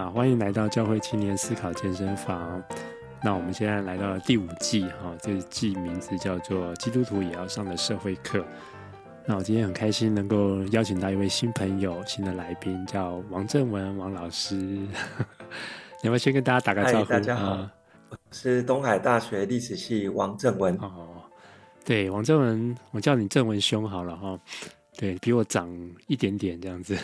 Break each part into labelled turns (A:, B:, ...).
A: 啊，欢迎来到教会青年思考健身房。那我们现在来到了第五季，哈，这季名字叫做《基督徒也要上的社会课》。那我今天很开心能够邀请到一位新朋友、新的来宾，叫王正文王老师。你要不要先跟大家打个招呼？
B: 大家好，啊、我是东海大学历史系王正文。
A: 哦，对，王正文，我叫你正文兄好了哈。对，比我长一点点这样子。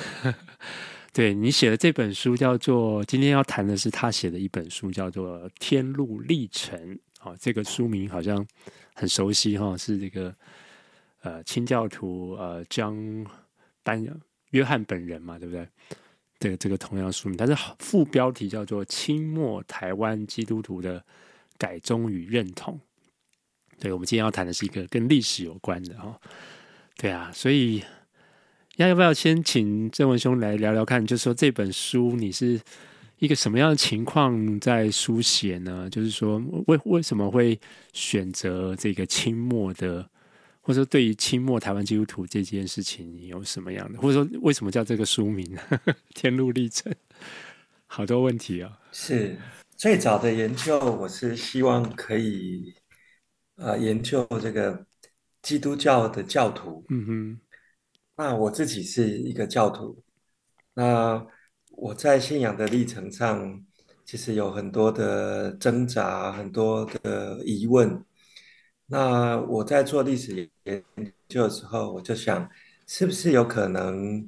A: 对，你写的这本书叫做，今天要谈的是他写的一本书，叫做《天路历程》。哦，这个书名好像很熟悉哈，是这个呃清教徒呃江班约翰本人嘛，对不对？这个这个同样书名，但是副标题叫做《清末台湾基督徒的改宗与认同》。对，我们今天要谈的是一个跟历史有关的哈。对啊，所以。要要不要先请郑文兄来聊聊看？就是说这本书你是一个什么样的情况在书写呢？就是说为为什么会选择这个清末的，或者说对于清末台湾基督徒这件事情，你有什么样的？或者说为什么叫这个书名呢？天路历程，好多问题啊！
B: 是最早的研究，我是希望可以呃研究这个基督教的教徒。嗯哼。那我自己是一个教徒，那我在信仰的历程上，其实有很多的挣扎，很多的疑问。那我在做历史研究的时候，我就想，是不是有可能，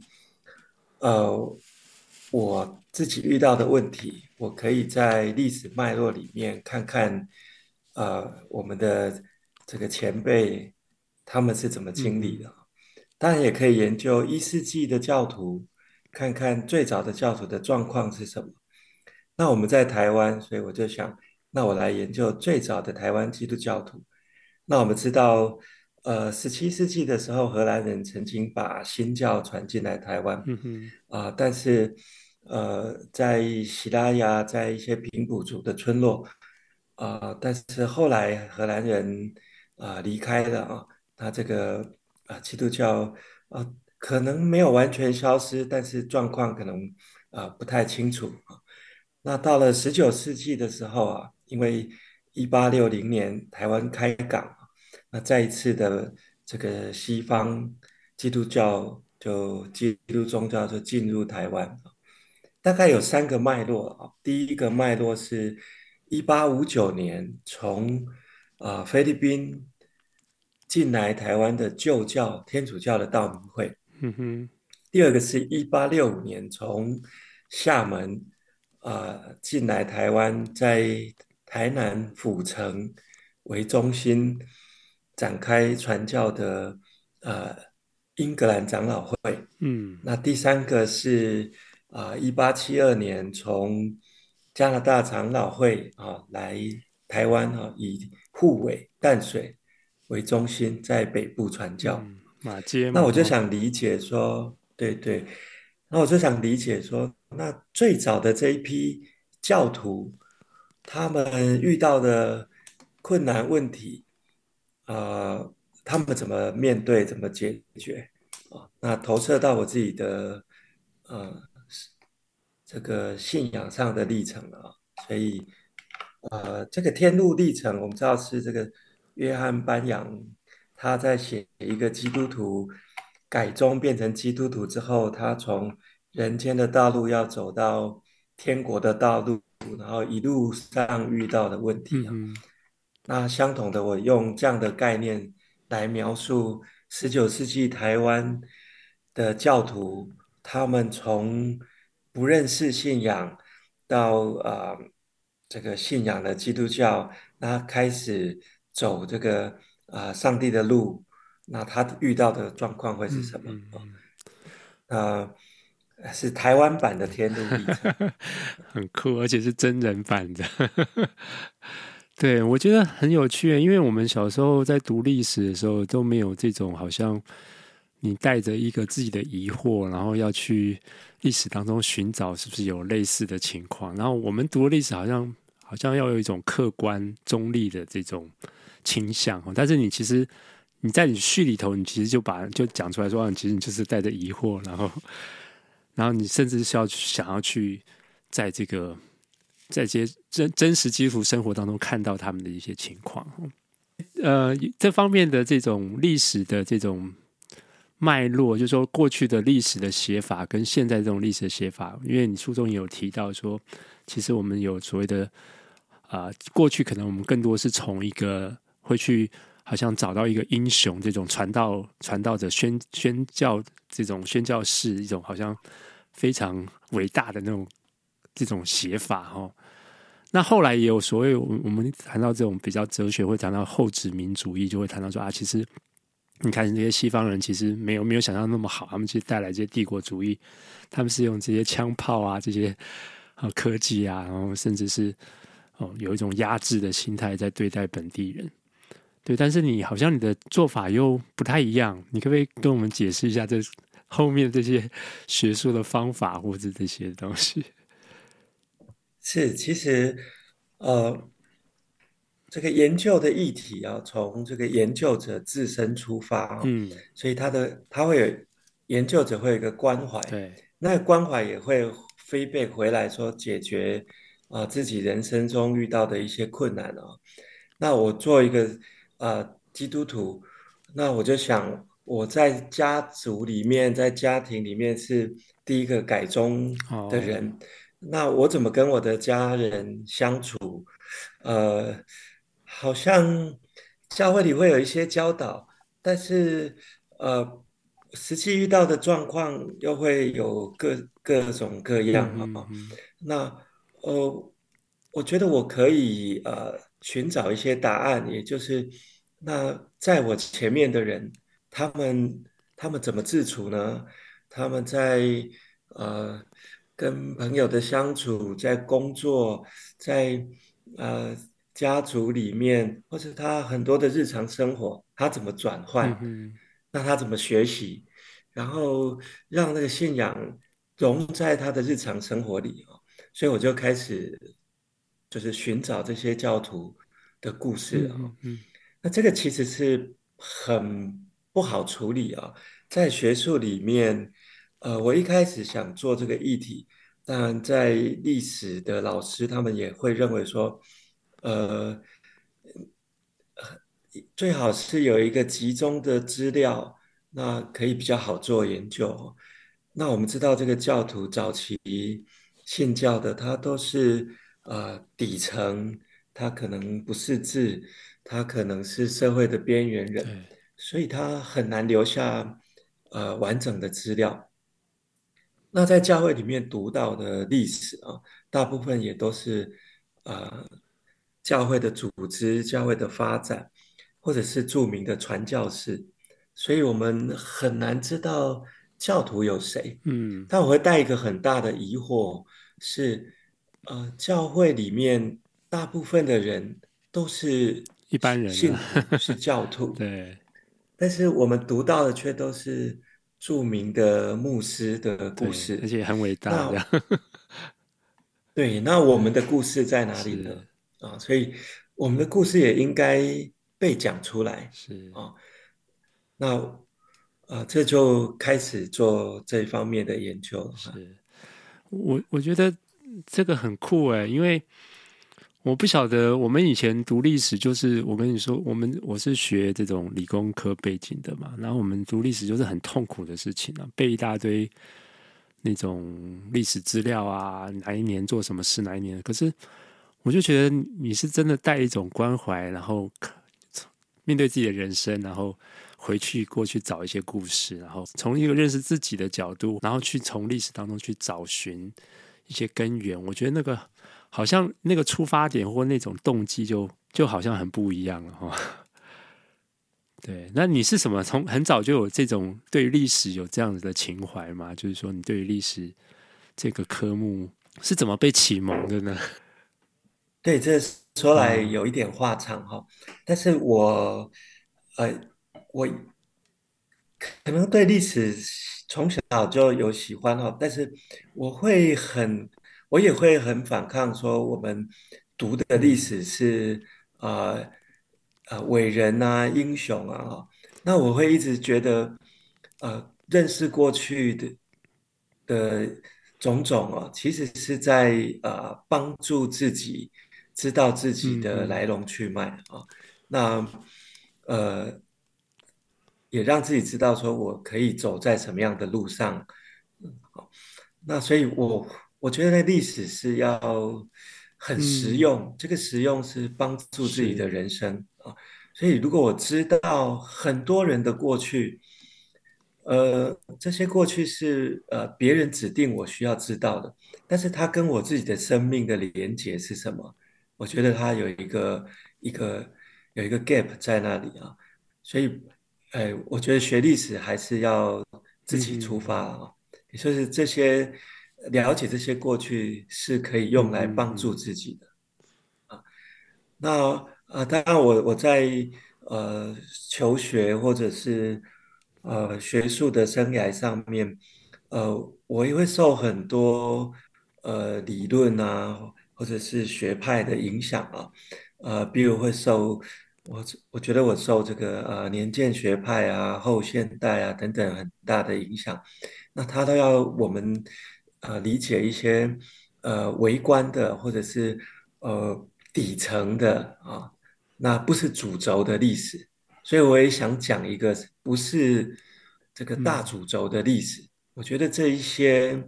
B: 呃，我自己遇到的问题，我可以在历史脉络里面看看，呃，我们的这个前辈他们是怎么经历的。嗯当然也可以研究一世纪的教徒，看看最早的教徒的状况是什么。那我们在台湾，所以我就想，那我来研究最早的台湾基督教徒。那我们知道，呃，十七世纪的时候，荷兰人曾经把新教传进来台湾，嗯哼，啊，但是，呃，在喜拉雅，在一些平埔族的村落，啊，但是后来荷兰人啊离开了啊，他这个。啊，基督教啊，可能没有完全消失，但是状况可能啊不太清楚啊。那到了十九世纪的时候啊，因为一八六零年台湾开港，那再一次的这个西方基督教就基督宗教就进入台湾，大概有三个脉络啊。第一个脉络是一八五九年从啊菲律宾。进来台湾的旧教天主教的道明会，嗯哼。第二个是一八六五年从厦门啊进来台湾，在台南府城为中心展开传教的呃英格兰长老会，嗯。那第三个是啊一八七二年从加拿大长老会啊来台湾啊以护卫淡水。为中心在北部传教，嗯、马街。那我就想理解说，对对，那我就想理解说，那最早的这一批教徒，他们遇到的困难问题，啊、呃，他们怎么面对，怎么解决？啊，那投射到我自己的，呃，这个信仰上的历程啊。所以，呃，这个天路历程，我们知道是这个。约翰班扬他在写一个基督徒改宗变成基督徒之后，他从人间的道路要走到天国的道路，然后一路上遇到的问题啊。嗯嗯。那相同的，我用这样的概念来描述十九世纪台湾的教徒，他们从不认识信仰到啊、呃、这个信仰的基督教，那开始。走这个啊、呃，上帝的路，那他遇到的状况会是什么？嗯是台湾版的天路历程，
A: 很酷，而且是真人版的。对，我觉得很有趣，因为我们小时候在读历史的时候都没有这种，好像你带着一个自己的疑惑，然后要去历史当中寻找是不是有类似的情况。然后我们读历史，好像好像要有一种客观中立的这种。倾向哦，但是你其实你在你序里头，你其实就把就讲出来说，其实你就是带着疑惑，然后，然后你甚至是要想要去在这个在这些真真实基础生活当中看到他们的一些情况。呃，这方面的这种历史的这种脉络，就是说过去的历史的写法跟现在这种历史的写法，因为你书中也有提到说，其实我们有所谓的啊、过去可能我们更多是从一个会去好像找到一个英雄这种传道传道者宣宣教这种宣教士一种好像非常伟大的那种这种写法哦。那后来也有所谓，我们谈到这种比较哲学，会谈到后殖民主义，就会谈到说啊，其实你看这些西方人其实没有没有想象那么好，他们其实带来这些帝国主义，他们是用这些枪炮啊，这些啊科技啊，然后甚至是哦有一种压制的心态在对待本地人，对，但是你好像你的做法又不太一样，你可不可以跟我们解释一下这后面这些 学术的方法或者这些东西？
B: 是，其实，呃，这个研究的议题啊，从这个研究者自身出发啊，嗯，所以他的他会有研究者会有一个关怀，
A: 对，
B: 那个关怀也会 feedback 回来说解决啊、呃、自己人生中遇到的一些困难啊。那我做一个啊、呃、基督徒，那我就想我在家族里面，在家庭里面是第一个改宗的人。哦那我怎么跟我的家人相处？呃，好像教会里会有一些教导，但是呃，实际遇到的状况又会有各各种各样啊。嗯嗯、那呃，我觉得我可以呃寻找一些答案，也就是那在我前面的人，他们他们怎么自处呢？他们在呃。跟朋友的相处，在工作，在呃家族里面，或是他很多的日常生活，他怎么转换？嗯。那他怎么学习？然后让那个信仰融在他的日常生活里啊。所以我就开始就是寻找这些教徒的故事啊。嗯嗯。那这个其实是很不好处理啊，在学术里面。呃，我一开始想做这个议题，但在历史的老师他们也会认为说，呃，最好是有一个集中的资料，那可以比较好做研究。那我们知道这个教徒早期信教的，他都是呃底层，他可能不识字，他可能是社会的边缘人，所以他很难留下呃完整的资料。那在教会里面读到的历史啊，大部分也都是呃教会的组织、教会的发展，或者是著名的传教士，所以我们很难知道教徒有谁。嗯，但我会带一个很大的疑惑是，呃，教会里面大部分的人都是
A: 一般人，
B: 信徒是教徒，
A: 对，
B: 但是我们读到的却都是。著名的牧师的故事，
A: 而且很伟大
B: 的。对，那我们的故事在哪里呢？啊，所以我们的故事也应该被讲出来。
A: 是
B: 啊，那啊，这就开始做这方面的研究了。
A: 是，我我觉得这个很酷哎，因为。我不晓得，我们以前读历史，就是我跟你说，我们我是学这种理工科背景的嘛，然后我们读历史就是很痛苦的事情啊，背一大堆那种历史资料啊，哪一年做什么事，哪一年。可是我就觉得你是真的带一种关怀，然后面对自己的人生，然后回去过去找一些故事，然后从一个认识自己的角度，然后去从历史当中去找寻一些根源。我觉得那个。好像那个出发点或那种动机就就好像很不一样了哈。对，那你是什么？从很早就有这种对历史有这样子的情怀吗？就是说，你对于历史这个科目是怎么被启蒙的呢？
B: 对，这说来有一点话长哈。嗯。但是我呃，我可能对历史从小就有喜欢哦，但是我会很。我也会很反抗，说我们读的历史是啊啊伟人啊英雄啊，那我会一直觉得，呃，认识过去的的种种哦，其实是在呃帮助自己知道自己的来龙去脉啊。那呃，也让自己知道说我可以走在什么样的路上。嗯，好。那所以我我觉得历史是要很实用，嗯、这个实用是帮助自己的人生啊。所以如果我知道很多人的过去。呃，这些过去是呃别人指定我需要知道的，但是他跟我自己的生命的连结是什么？我觉得他有一个一个有一个 gap 在那里啊，所以，哎，我觉得学历史还是要自己出发啊，也就是这些了解这些过去是可以用来帮助自己的啊。那啊，当然我我在呃求学或者是。呃，学术的生涯上面，呃，我也会受很多呃理论啊，或者是学派的影响啊，呃，比如会受我，我觉得我受这个呃年鉴学派啊、后现代啊等等很大的影响，那他都要我们呃理解一些呃微观的或者是呃底层的啊，那不是主轴的历史。所以我也想讲一个不是这个大主轴的历史，嗯、我觉得这一些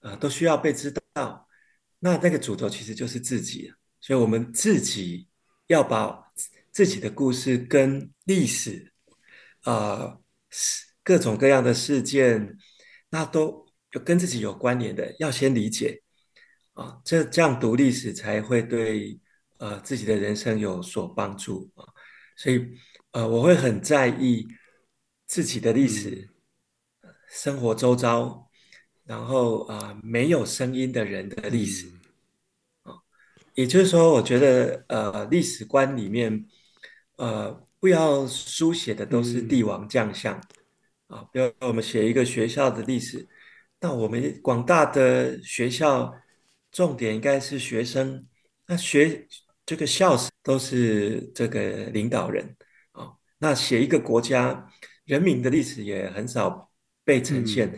B: 呃都需要被知道。那那个主轴其实就是自己，所以我们自己要把自己的故事跟历史啊、呃、各种各样的事件，那都有跟自己有关联的，要先理解。啊，这这样读历史才会对呃自己的人生有所帮助。啊，所以。呃，我会很在意自己的历史，嗯、生活周遭，然后啊、呃，没有声音的人的历史，啊、嗯，也就是说，我觉得呃，历史观里面，呃，不要书写的都是帝王将相，啊、嗯，比如我们写一个学校的历史，那我们广大的学校重点应该是学生，那学这个校史都是这个领导人啊。那写一个国家人民的历史也很少被呈现，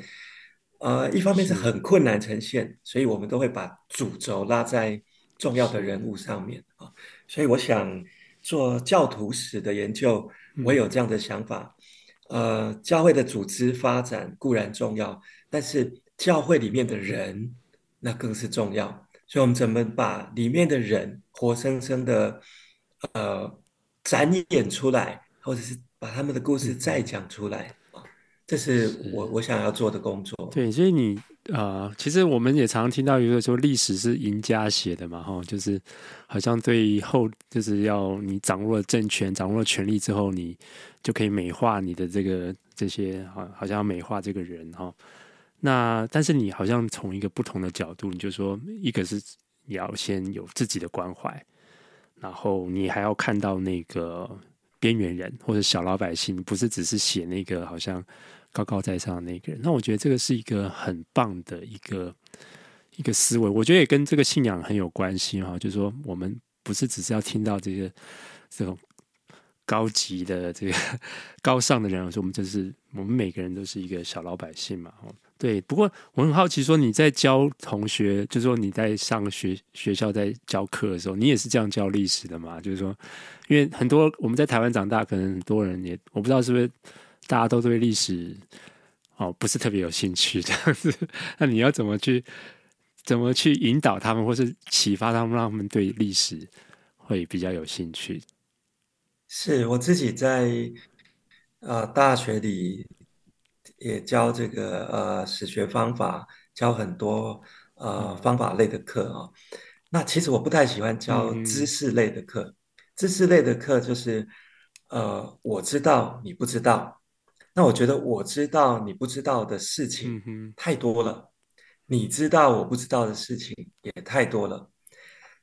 B: 嗯、呃，一方面是很困难呈现，所以我们都会把主轴拉在重要的人物上面啊。所以我想做教徒史的研究，我有这样的想法。呃，教会的组织发展固然重要，但是教会里面的人那更是重要。所以我们怎么把里面的人活生生的呃展演出来？或者是把他们的故事再讲出来啊，这是我我想要做的工作。
A: 对，所以你啊、呃，其实我们也常常听到一个说，历史是赢家写的嘛，哈，就是好像对后就是要你掌握了政权、掌握了权力之后，你就可以美化你的这个这些，好，好像要美化这个人哈。那但是你好像从一个不同的角度，你就说，一个是你要先有自己的关怀，然后你还要看到那个。边缘人或者小老百姓，不是只是写那个好像高高在上的那个人。那我觉得这个是一个很棒的一个一个思维。我觉得也跟这个信仰很有关系哈。就是说，我们不是只是要听到这些这种高级的这个 高尚的人，而是我们就是我们每个人都是一个小老百姓嘛。对，不过我很好奇，说你在教同学，就是说你在上学学校在教课的时候，你也是这样教历史的吗？就是说，因为很多我们在台湾长大，可能很多人也我不知道是不是大家都对历史哦不是特别有兴趣这样子。那你要怎么去怎么去引导他们，或是启发他们，让他们对历史会比较有兴趣？
B: 是我自己在啊、呃、大学里。也教这个呃史学方法，教很多呃方法类的课啊、哦。那其实我不太喜欢教知识类的课，嗯、知识类的课就是呃我知道你不知道，那我觉得我知道你不知道的事情太多了，嗯、你知道我不知道的事情也太多了。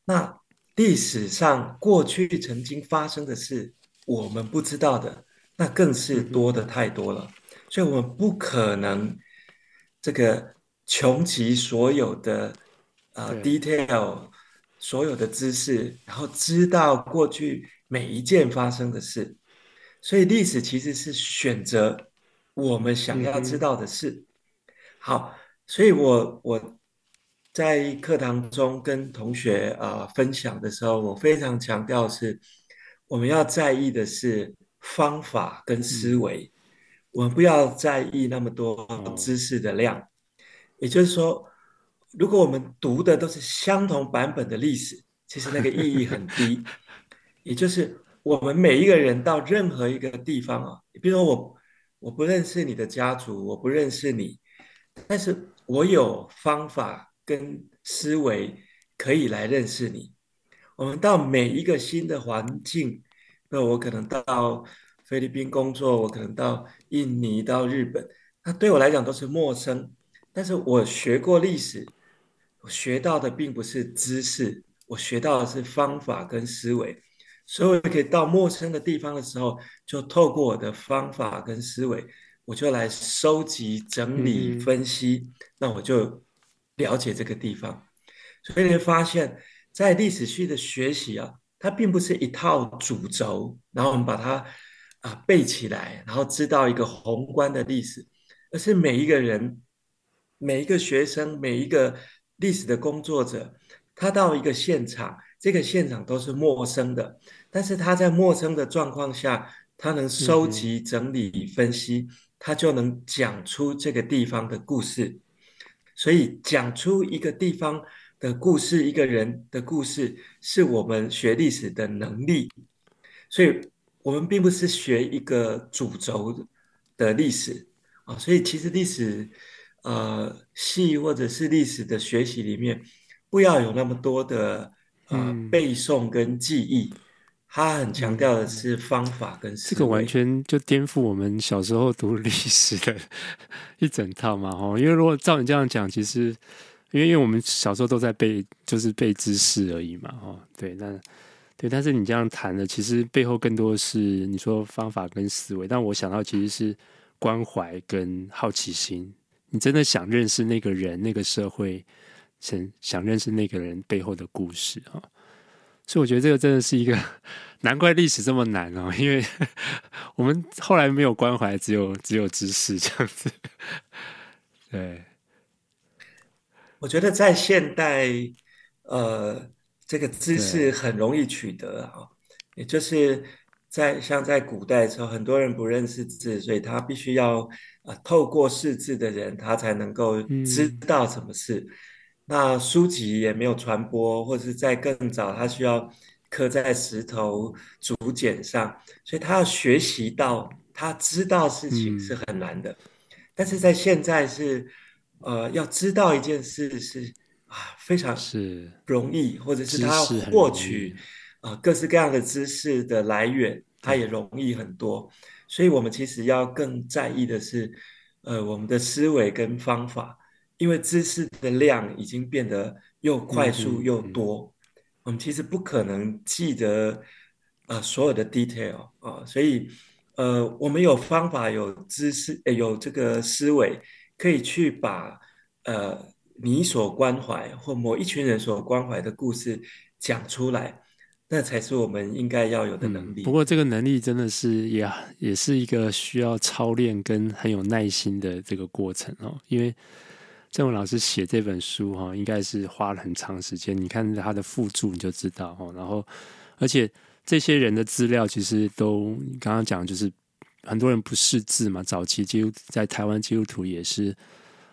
B: 那历史上过去曾经发生的事，我们不知道的，那更是多的太多了。所以，我们不可能这个穷极所有的啊、呃、detail，所有的知识，然后知道过去每一件发生的事。所以，历史其实是选择我们想要知道的事。好，所以我我在课堂中跟同学啊、呃、分享的时候，我非常强调是，我们要在意的是方法跟思维，嗯、我们不要在意那么多知识的量。哦、也就是说，如果我们读的都是相同版本的历史，其实那个意义很低。也就是我们每一个人到任何一个地方啊，比如说我我不认识你的家族，我不认识你，但是我有方法跟思维可以来认识你。我们到每一个新的环境，那我可能到菲律宾工作，我可能到印尼、到日本，那对我来讲都是陌生。但是我学过历史，我学到的并不是知识，我学到的是方法跟思维。所以，我可以到陌生的地方的时候，就透过我的方法跟思维，我就来收集、整理、分析，嗯、那我就了解这个地方。所以，你会发现，在历史系的学习啊，它并不是一套主轴，然后我们把它啊背起来，然后知道一个宏观的历史，而是每一个人、每一个学生、每一个历史的工作者，他到一个现场。这个现场都是陌生的，但是他在陌生的状况下，他能收集、整理、分析，他就能讲出这个地方的故事。所以，讲出一个地方的故事，一个人的故事，是我们学历史的能力。所以，我们并不是学一个主轴的历史啊。所以，其实历史呃系或者是历史的学习里面，不要有那么多的。啊，背诵跟记忆，他很强调的是方法跟思维。这个
A: 完全就颠覆我们小时候读历史的一整套嘛！哦，因为如果照你这样讲，其实因为因为我们小时候都在背，就是背知识而已嘛！哦，对，那对，但是你这样谈的，其实背后更多的是你说方法跟思维。但我想到其实是关怀跟好奇心，你真的想认识那个人，那个社会。想想认识那个人背后的故事啊，所以我觉得这个真的是一个难怪历史这么难哦，因为 我们后来没有关怀，只有只有知识这样子。对，
B: 我觉得在现代，呃，这个知识很容易取得啊，也就是在像在古代的时候，很多人不认识字，所以他必须要啊、呃、透过识字的人，他才能够知道什么事。嗯那书籍也没有传播，或者是在更早，他需要刻在石头、竹简上，所以他要学习到，他知道事情是很难的。嗯、但是在现在是，呃，要知道一件事是啊，非常是容易，或者是他要获取啊、呃、各式各样的知识的来源，他也容易很多。所以我们其实要更在意的是，呃，我们的思维跟方法。因为知识的量已经变得又快速又多，我们其实不可能记得啊、呃、所有的 detail 啊、呃，所以呃，我们有方法、有知识、有这个思维，可以去把呃你所关怀或某一群人所关怀的故事讲出来，那才是我们应该要有的能力。
A: 嗯、不过这个能力真的是也也是一个需要操练跟很有耐心的这个过程哦，因为。郑文老师写这本书哈，应该是花了很长时间。你看他的附注，你就知道哈。然后，而且这些人的资料其实都刚刚讲，就是很多人不识字嘛。早期基督在台湾基督徒也是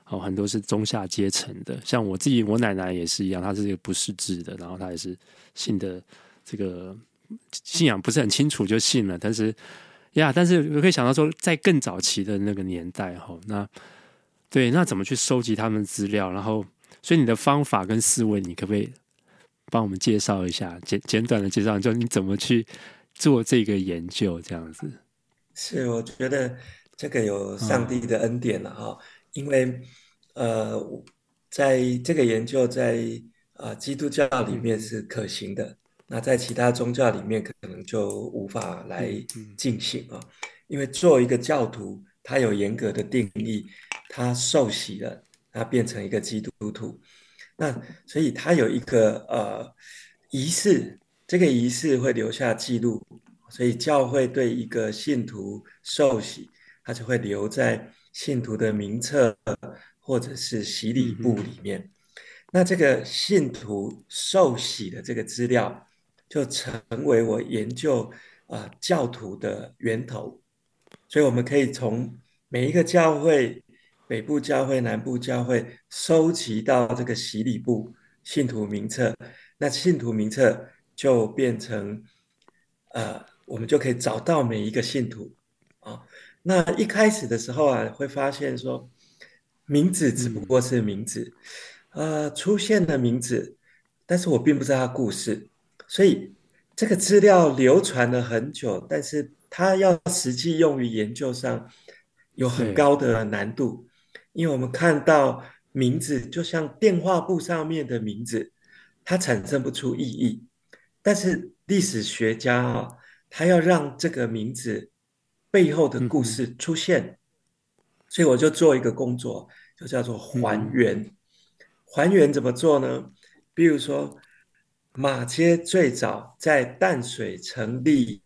A: 哦，很多是中下阶层的。像我自己，我奶奶也是一样，她是一个不识字的，然后她也是信的这个信仰不是很清楚就信了。但是呀，但是我可以想到说，在更早期的那个年代哈，那。对，那怎么去收集他们资料？然后，所以你的方法跟思维，你可不可以帮我们介绍一下？简简短的介绍，就你怎么去做这个研究？这样子
B: 是，我觉得这个有上帝的恩典了哈，哦、因为呃，在这个研究在啊、呃、基督教里面是可行的，嗯、那在其他宗教里面可能就无法来进行啊，嗯嗯、因为做一个教徒。他有严格的定义，他受洗了，他变成一个基督徒，那所以他有一个呃仪式，这个仪式会留下记录，所以教会对一个信徒受洗，他就会留在信徒的名册或者是洗礼簿里面。嗯、那这个信徒受洗的这个资料，就成为我研究啊、呃、教徒的源头。所以我们可以从每一个教会，北部教会、南部教会，收集到这个洗礼部信徒名册。那信徒名册就变成，呃，我们就可以找到每一个信徒啊。那一开始的时候啊，会发现说，名字只不过是名字，呃，出现的名字，但是我并不知道他故事，所以这个资料流传了很久，但是它要实际用于研究上，有很高的难度，因为我们看到名字就像电话簿上面的名字。它产生不出意义，但是历史学家啊，他要让这个名字背后的故事出现，嗯、所以我就做一个工作，就叫做还原。嗯、还原怎么做呢？比如说，马街最早在淡水成立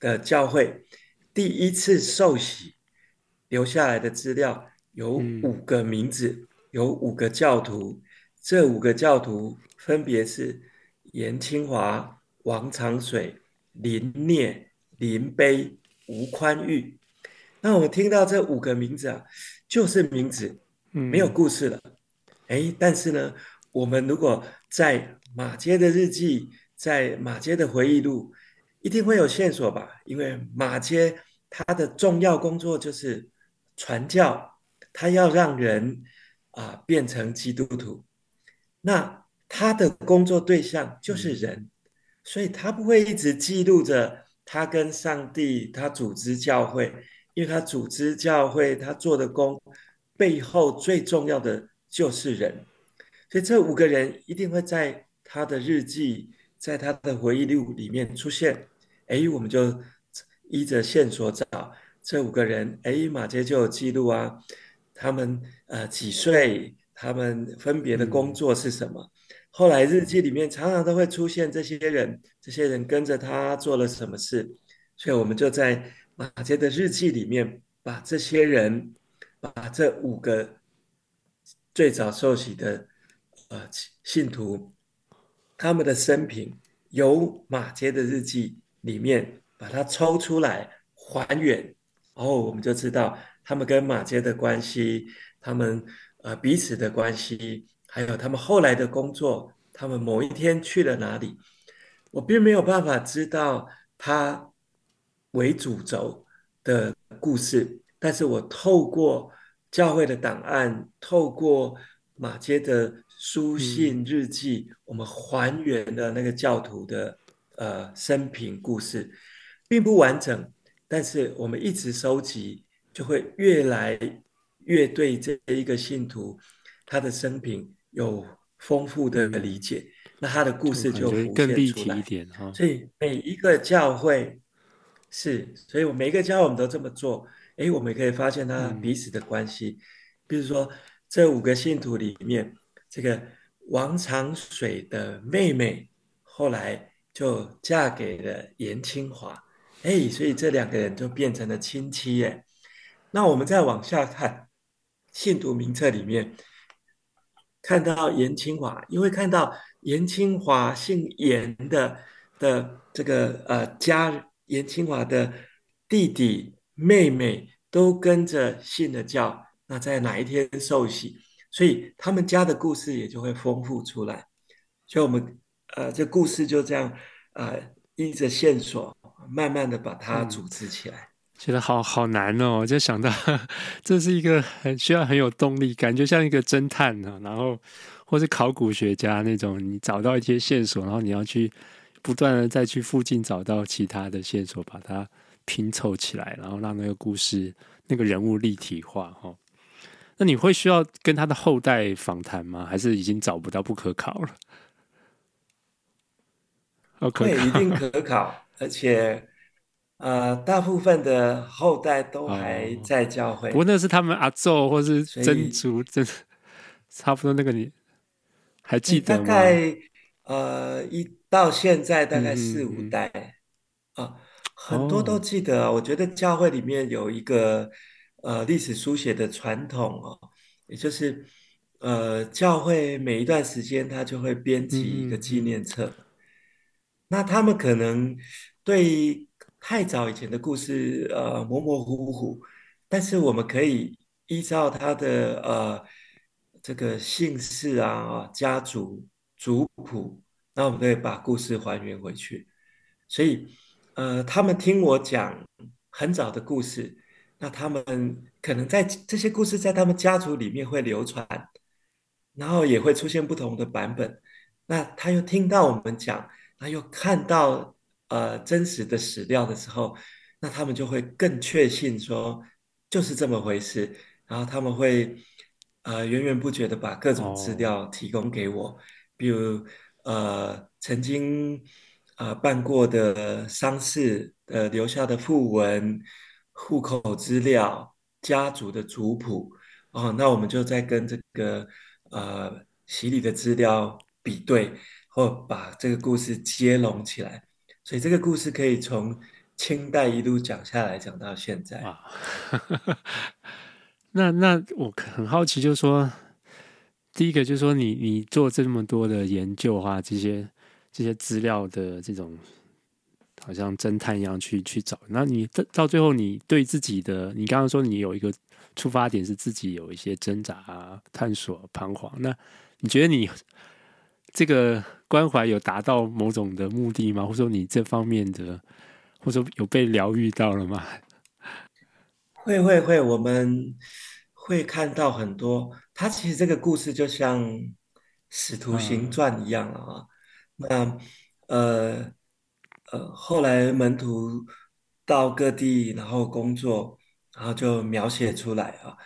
B: 的教会，第一次受洗留下来的资料有五个名字，嗯、有五个教徒，这五个教徒。分别是严清华、王长水、林聂、林碑、吴宽裕。那我听到这五个名字啊，就是名字，没有故事了。哎，但是呢，我们如果在马街的日记，在马街的回忆录，一定会有线索吧？因为马街他的重要工作就是传教，他要让人啊变成基督徒。那他的工作对象就是人，所以他不会一直记录着他跟上帝，他组织教会，因为他组织教会，他做的工背后最重要的就是人，所以这五个人一定会在他的日记，在他的回忆录里面出现。哎，我们就依着线索找这五个人，哎，马杰就有记录啊，他们呃几岁，他们分别的工作是什么？后来日记里面常常都会出现这些人，这些人跟着他做了什么事，所以我们就在马杰的日记里面把这些人，把这五个最早受洗的呃信徒，他们的生平由马杰的日记里面把它抽出来还原，然后我们就知道他们跟马街的关系，他们呃彼此的关系。还有他们后来的工作，他们某一天去了哪里？我并没有办法知道他为主轴的故事，但是我透过教会的档案，透过马街的书信日记，嗯、我们还原了那个教徒的呃生平故事，并不完整，但是我们一直收集，就会越来越对这一个信徒他的生平。有丰富的理解，那他的故事就浮现出来，更立体一点哈。所以每一个教会是，所以我每一个教会我们都这么做。哎，我们可以发现他彼此的关系。嗯、比如说，这五个信徒里面，这个王长水的妹妹后来就嫁给了严清华。哎，所以这两个人就变成了亲戚耶。那我们再往下看，信徒名册里面。看到严清华，因为看到严清华姓严的的这个呃家，严清华的弟弟妹妹都跟着信了教，那在哪一天受洗，所以他们家的故事也就会丰富出来。所以我们呃这故事就这样呃依着线索，慢慢的把它组织起来。嗯觉得好好难哦，我就想到 这是一个很需要很有动力，感觉像一个侦探呢，然后或是考古学家那种，你找到一些线索，然后你要去不断的再去附近找到其他的线索，把它拼凑起来，然后让那个故事那个人物立体化哈。那你会需要跟他的后代访谈吗？还是已经找不到不可考了？哦，可以，一定可考，而且。呃，大部分的后代都还在教会。哦、不过那是他们阿祖或是曾祖，真以差不多那个你还记得吗？大概呃，一到现在大概四五代啊、很多都记得。哦、我觉得教会里面有一个呃历史书写的传统哦，也就是呃，教会每一段时间他就会编辑一个纪念册。那他们可能对太早以前的故事呃模模糊糊，但是我们可以依照他的呃这个姓氏啊、家族族谱，那我们可以把故事还原回去。所以呃，他们听我讲很早的故事。那他们可能在这些故事在他们家族里面会流传，然后也会出现不同的版本。那他又听到我们讲，他又看到呃真实的史料的时候，那他们就会更确信说就是这么回事。然后他们会呃源源不绝的把各种资料提供给我，比如呃曾经呃办过的丧事呃留下的讣文。户口资料、家族的族谱，哦，那我们就在跟这个呃洗礼的资料比对，或把这个故事接拢起来，所以这个故事可以从清代一路讲下来，讲到现在。啊，
A: 那那我很好奇，就是说，第一个就是说你，你做这么多的研究啊，这些这些资料的这种。好像侦探一样去去找，那你到到最后，你对自己的，你刚刚说你有一个出发点是自己有一些挣扎啊、探索、彷徨，那你觉得你这个关怀有达到某种的目的吗？或者说你这方面的，或者说有被疗愈到了吗？
B: 会会会，我们会看到很多。他其实这个故事就像《使徒行传》一样啊，嗯、那呃。呃，后来门徒到各地，然后工作，然后就描写出来啊。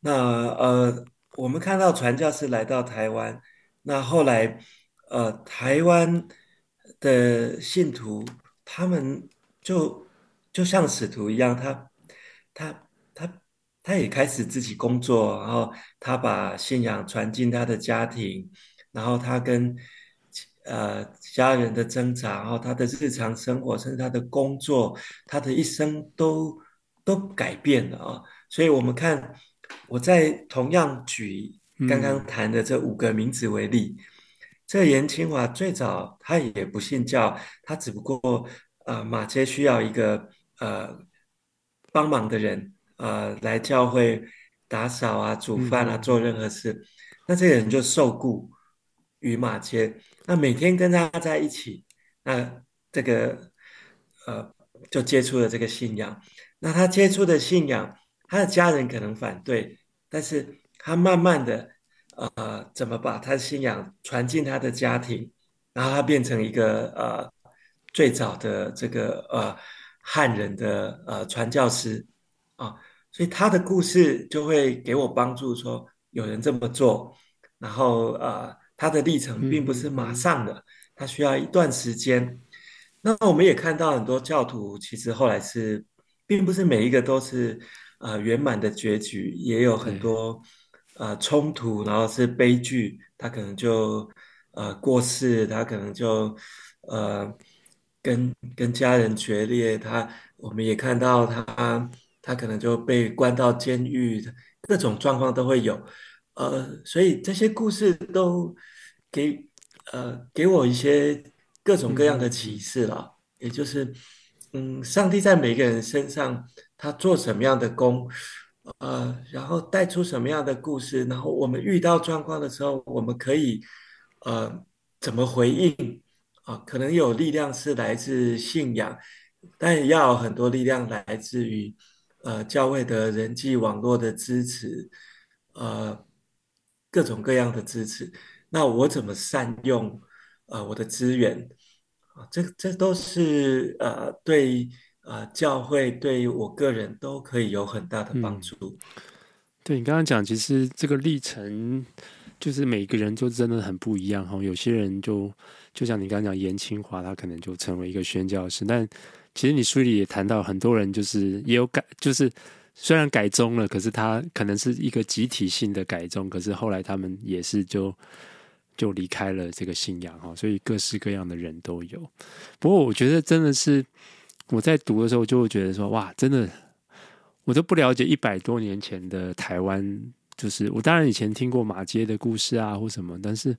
B: 那呃，我们看到传教士来到台湾，那后来呃，台湾的信徒他们就就像使徒一样，他他他他也开始自己工作，然后他把信仰传进他的家庭，然后他跟。呃，家人的挣扎，然后他的日常生活，甚至他的工作，他的一生都都改变了啊。所以，我们看，我在同样举刚刚谈的这五个名字为例，嗯、这颜清华最早他也不信教，他只不过呃马街需要一个呃帮忙的人，呃来教会打扫啊、煮饭啊、嗯、做任何事，那这个人就受雇于马街。那每天跟他在一起，那这个呃，就接触了这个信仰。那他接触的信仰，他的家人可能反对，但是他慢慢的呃，怎么把他的信仰传进他的家庭，然后他变成一个呃最早的这个呃汉人的呃传教师啊，所以他的故事就会给我帮助，说有人这么做，然后呃。他的历程并不是马上的，他需要一段时间。那我们也看到很多教徒，其实后来是，并不是每一个都是呃圆满的结局，也有很多呃冲突，然后是悲剧。他可能就呃过世，他可能就呃跟跟家人决裂。他我们也看到他，他可能就被关到监狱，各种状况都会有。呃，所以这些故事都给呃给我一些各种各样的启示了。也就是，嗯，上帝在每个人身上，他做什么样的工，呃，然后带出什么样的故事，然后我们遇到状况的时候，我们可以呃怎么回应啊？可能有力量是来自信仰，但也要很多力量来自于呃教会的人际网络的支持，呃。各种各样的支持，那我怎么善用呃我的资源啊？这这都是呃对呃教会对我个人都可以有很大的帮助。嗯、
A: 对你刚刚讲，其实这个历程就是每个人就真的很不一样哈。有些人就就像你刚刚讲颜清华，他可能就成为一个宣教师，但其实你书里也谈到很多人就是也有改，就是。虽然改宗了，可是他可能是一个集体性的改宗，可是后来他们也是就就离开了这个信仰哈，所以各式各样的人都有。不过我觉得真的是我在读的时候就会觉得说哇，真的我都不了解一百多年前的台湾就是我当然以前听过马街的故事啊或什么，但是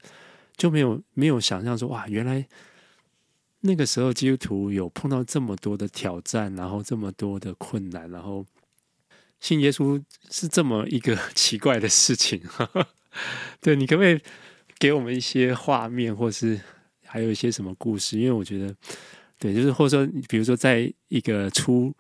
A: 就没有没有想象说哇，原来那个时候基督徒有碰到这么多的挑战，然后这么多的困难，然后信耶稣是这么一个 奇怪的事情。对，你可不可以给我们一些画面，或是还有一些什么故事？因为我觉得，对，就是或者说，比如说，在一个初，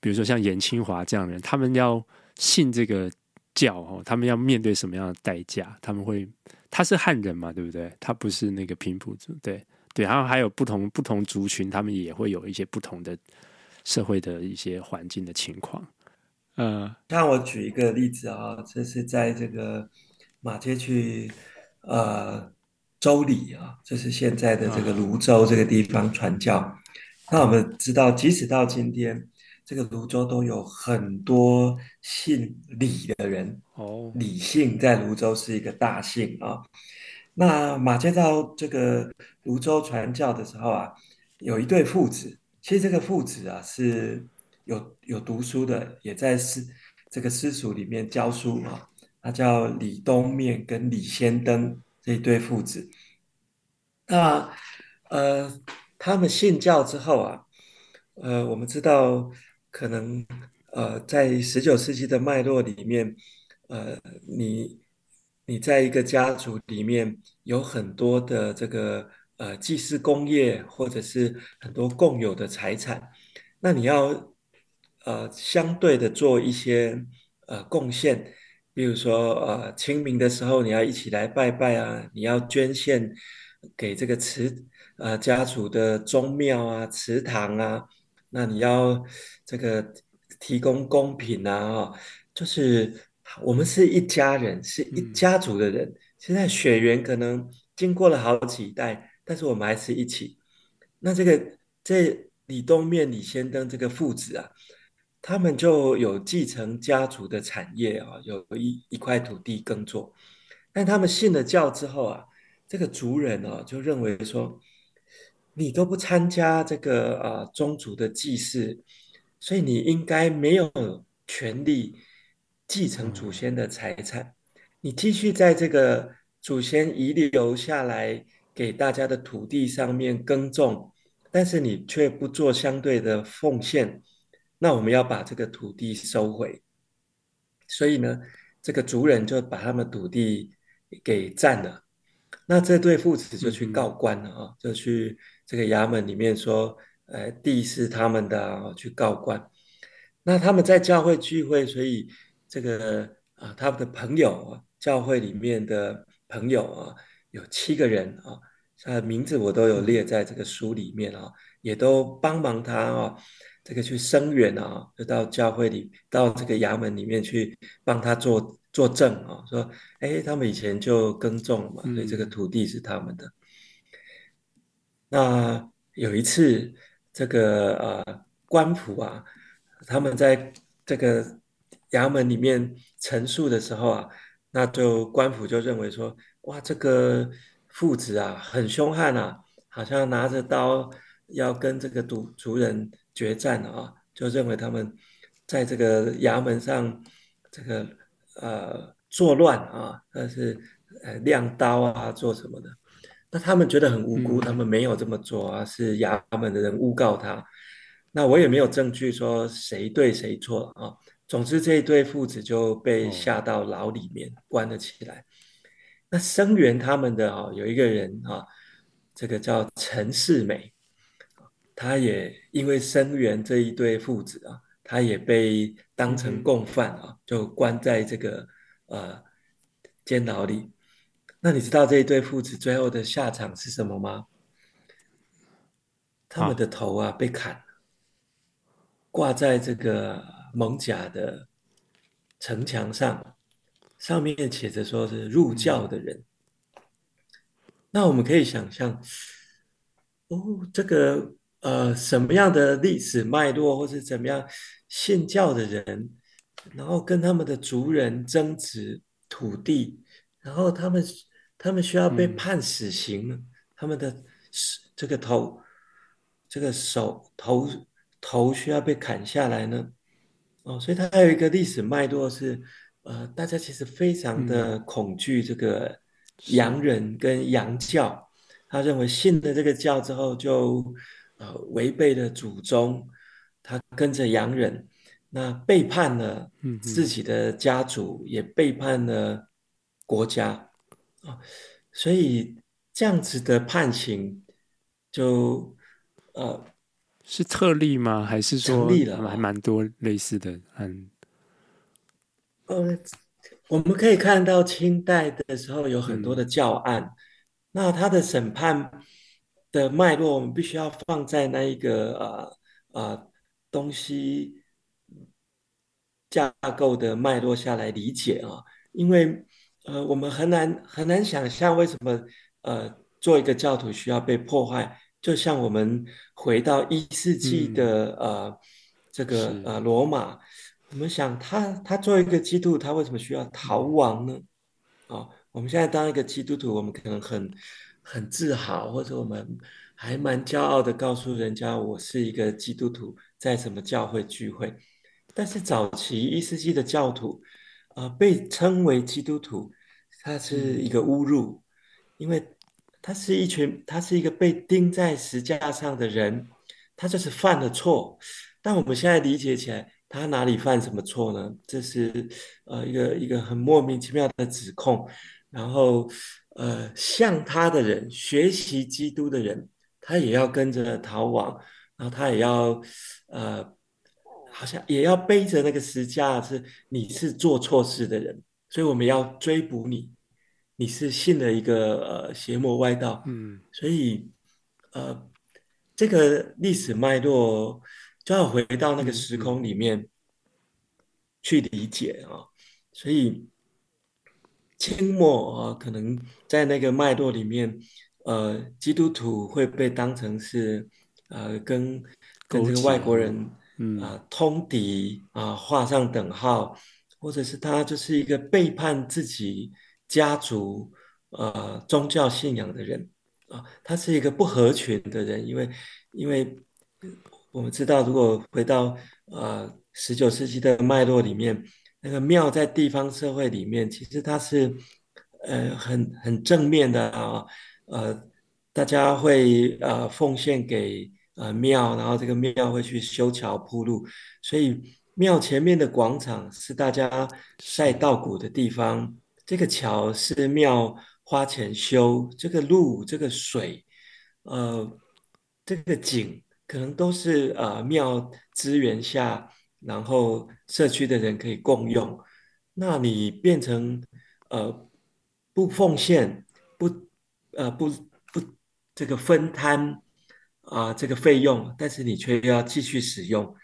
A: 比如说像颜清华这样的人，他们要信这个教哦，他们要面对什么样的代价？他们会，他是汉人嘛，对不对？他不是那个平埔族，对对。然后还有不同不同族群，他们也会有一些不同的社会的一些环境的情况。
B: 嗯，让我举一个例子啊，这是在这个。马偕去，呃，邹里啊，就是现在的这个泸州这个地方传教。那我们知道，即使到今天，这个泸州都有很多姓李的人。哦，李姓在泸州是一个大姓啊。那马介到这个泸州传教的时候啊，有一对父子。其实这个父子啊是有有读书的，也在私这个私塾里面教书啊。他叫李东面跟李先登这一对父子。那呃，他们信教之后啊，呃，我们知道可能呃，在十九世纪的脉络里面，呃，你你在一个家族里面有很多的这个呃祭祀工业，或者是很多共有的财产，那你要呃相对的做一些呃贡献。比如说，呃，清明的时候你要一起来拜拜啊，你要捐献给这个祠，呃，家族的宗庙啊、祠堂啊，那你要这个提供供品啊，哦，就是我们是一家人，是一家族的人。现在血缘可能经过了好几代，但是我们还是一起。那这个这李东面、李先登这个父子啊。他们就有继承家族的产业啊，有一一块土地耕作。但他们信了教之后啊，这个族人哦就认为说，你都不参加这个啊宗族的祭祀，所以你应该没有权利继承祖先的财产。你继续在这个祖先遗留下来给大家的土地上面耕种，但是你却不做相对的奉献。那我们要把这个土地收回，所以呢，这个族人就把他们土地给占了。那这对父子就去告官了啊，就去这个衙门里面说，呃，地是他们的啊，去告官。那他们在教会聚会，所以这个啊，他们的朋友啊，教会里面的朋友啊，有七个人啊，他的名字我都有列在这个书里面啊，也都帮忙他啊。这个去声援啊，就到教会里，到这个衙门里面去帮他做作证啊，说，哎，他们以前就耕种嘛，所以这个土地是他们的。嗯、那有一次，这个呃官府啊，他们在这个衙门里面陈述的时候啊，那就官府就认为说，哇，这个父子啊很凶悍啊，好像拿着刀要跟这个族族人。决战了啊，就认为他们在这个衙门上这个呃作乱啊，但是呃亮刀啊做什么的？那他们觉得很无辜，他们没有这么做啊，是衙门的人诬告他。那我也没有证据说谁对谁错啊。总之这一对父子就被下到牢里面关了起来。那声援他们的啊有一个人啊，这个叫陈世美。他也因为声援这一对父子啊，他也被当成共犯啊，就关在这个呃监牢里。那你知道这一对父子最后的下场是什么吗？他们的头啊被砍了，挂在这个蒙甲的城墙上，上面写着说是入教的人。那我们可以想象，哦，这个。呃，什么样的历史脉络，或是怎么样信教的人，然后跟他们的族人争执土地，然后他们他们需要被判死刑，嗯、他们的这个头，这个手头头需要被砍下来呢？哦，所以它还有一个历史脉络是呃，大家其实非常的恐惧这个洋人跟洋教，他认为信了这个教之后就呃违背了祖宗，他跟着洋人，那背叛了自己的家族，也背叛了国家啊，所以这样子的判刑就呃
A: 是特例吗？还是说还蛮多类似的案？
B: 呃，我们可以看到清代的时候有很多的教案，嗯、那他的审判的脉络，我们必须要放在那一个呃呃东西架构的脉络下来理解啊，因为呃我们很难很难想象为什么呃做一个教徒需要被破坏，就像我们回到一世纪的、嗯、呃这个呃罗马。我们想他，他作为一个基督徒，他为什么需要逃亡呢？啊、哦，我们现在当一个基督徒，我们可能很很自豪，或者我们还蛮骄傲的，告诉人家我是一个基督徒，在什么教会聚会。但是早期一世纪的教徒，啊、呃，被称为基督徒，他是一个侮辱，因为他是一群，他是一个被钉在石架上的人，他就是犯了错。但我们现在理解起来。他哪里犯什么错呢？这是呃一个一个很莫名其妙的指控。然后呃，像他的人，学习基督的人，他也要跟着逃亡，然后他也要呃，好像也要背着那个十架，是你是做错事的人，所以我们要追捕你，你是信了一个呃邪魔歪道。嗯，所以呃，这个历史脉络。就要回到那个时空里面去理解啊，所以清末啊，可能在那个脉络里面，呃，基督徒会被当成是呃，跟跟这个外国人啊通敌啊，画上等号，或者是他就是一个背叛自己家族呃宗教信仰的人啊，他是一个不合群的人，因为因为。我们知道，如果回到呃十九世纪的脉络里面，那个庙在地方社会里面，其实它是呃很很正面的啊，呃，大家会呃奉献给呃庙，然后这个庙会去修桥铺路，所以庙前面的广场是大家晒稻谷的地方，这个桥是庙花钱修，这个路、这个水，呃，这个井。可能都是呃庙资源下，然后社区的人可以共用。那你变成呃不奉献，不呃不不这个分摊啊、呃、这个费用，但是你却要继续使用。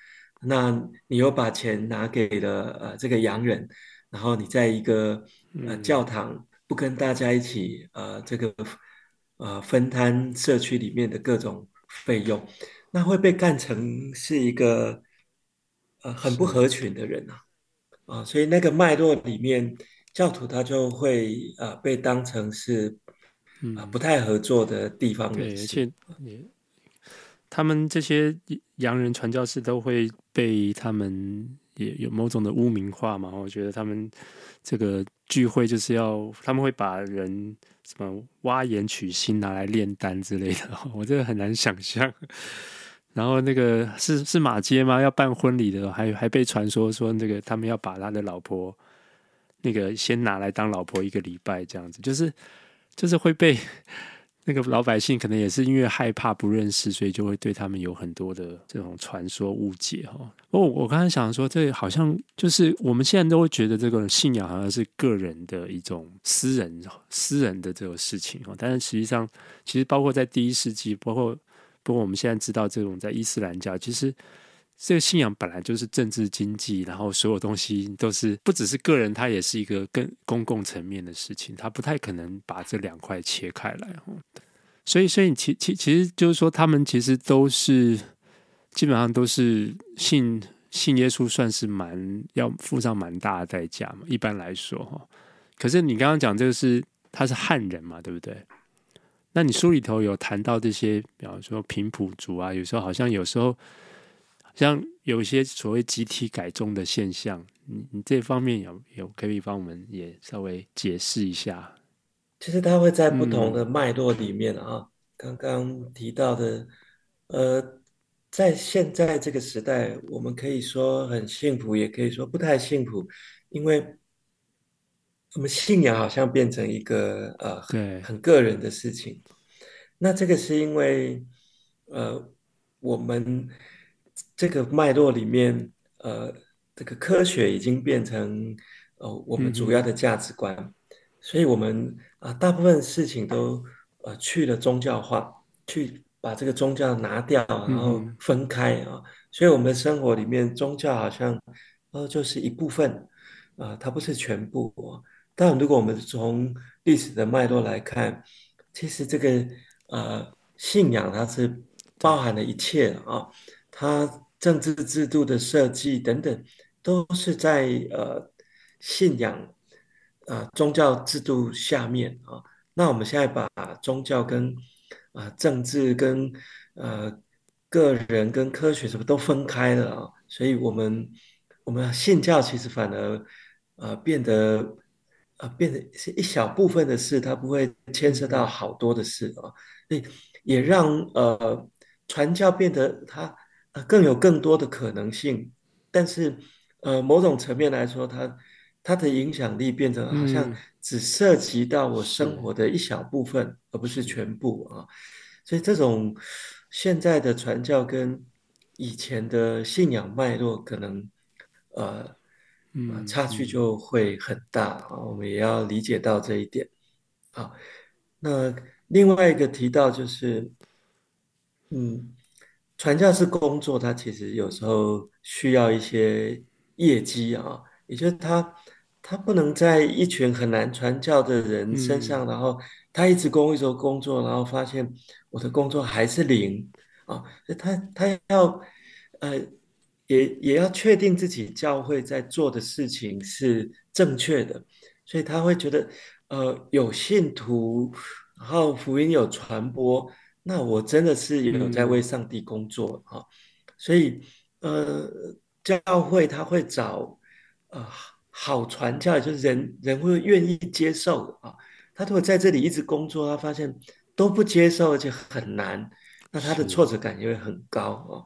B: 那你又把钱拿给了呃这个洋人，然后你在一个呃教堂不跟大家一起呃这个呃分摊社区里面的各种费用。那会被干成是一个呃很不合群的人啊，啊，所以那个脉络里面，教徒他就会呃被当成是啊不太合作的地方人
A: 而且他们这些洋人传教士都会被他们也有某种的污名化嘛。我觉得他们这个聚会就是要他们会把人什么挖眼取心拿来炼丹之类的，我这个很难想象。然后那个是是马街吗？要办婚礼的，还还被传说说那个他们要把他的老婆那个先拿来当老婆一个礼拜，这样子，就是就是会被 那个老百姓可能也是因为害怕不认识，所以就会对他们有很多的这种传说误解哈。哦，我刚才想说，这好像就是我们现在都会觉得这个信仰好像是个人的一种私人私人的这个事情哦，但是实际上，其实包括在第一世纪，包括。不过我们现在知道，这种在伊斯兰教，其实这个信仰本来就是政治经济，然后所有东西都是不只是个人，它也是一个更公共层面的事情，它不太可能把这两块切开来。所以，所以其其其实就是说，他们其实都是基本上都是信信耶稣，算是蛮要付上蛮大的代价嘛。一般来说，哈。可是你刚刚讲这个是他是汉人嘛，对不对？那你书里头有谈到这些，比方说平埔族啊，有时候好像有时候像有一些所谓集体改宗的现象，你你这方面有有可以帮我们也稍微解释一下？
B: 其实它会在不同的脉络里面啊，刚刚提到的，呃，在现在这个时代，我们可以说很幸福，也可以说不太幸福，因为我们信仰好像变成一个呃，对，很个人的事情。那这个是因为呃，我们这个脉络里面，呃，这个科学已经变成呃我们主要的价值观，嗯、所以我们。啊，大部分事情都呃去了宗教化，去把这个宗教拿掉，然后分开啊，嗯、所以我们的生活里面宗教好像呃就是一部分啊、呃，它不是全部。但如果我们从历史的脉络来看，其实这个呃信仰它是包含了一切啊，它政治制度的设计等等都是在呃信仰。啊、宗教制度下面啊，那我们现在把宗教跟啊、政治跟呃个人跟科学什么都分开了啊，所以我们我们信教其实反而呃变得呃变得是一小部分的事，它不会牵涉到好多的事啊，所以也让呃传教变得它呃更有更多的可能性，但是呃某种层面来说它。它的影响力变得好像只涉及到我生活的一小部分，嗯、而不是全部啊。所以这种现在的传教跟以前的信仰脉络可能呃，嗯，差距就会很大啊。我们也要理解到这一点。好，那另外一个提到就是，嗯，传教士工作，他其实有时候需要一些业绩啊，也就是他。他不能在一群很难传教的人身上，嗯、然后他一直工一直工作，然后发现我的工作还是零啊！他他要呃，也也要确定自己教会在做的事情是正确的，所以他会觉得呃，有信徒，然后福音有传播，那我真的是有在为上帝工作啊！嗯、所以呃，教会他会找呃。好传教就是人人会愿意接受的啊。他如果在这里一直工作，他发现都不接受，而且很难，那他的挫折感也会很高啊。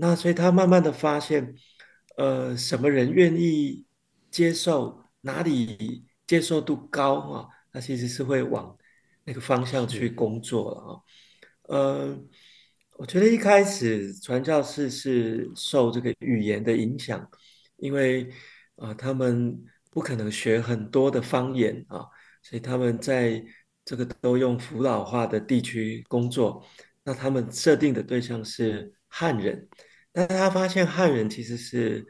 B: 那所以他慢慢的发现，呃，什么人愿意接受，哪里接受度高啊，他其实是会往那个方向去工作了啊。呃，我觉得一开始传教士是受这个语言的影响，因为。啊，他们不可能学很多的方言啊，所以他们在这个都用福佬话的地区工作。那他们设定的对象是汉人，但他发现汉人其实是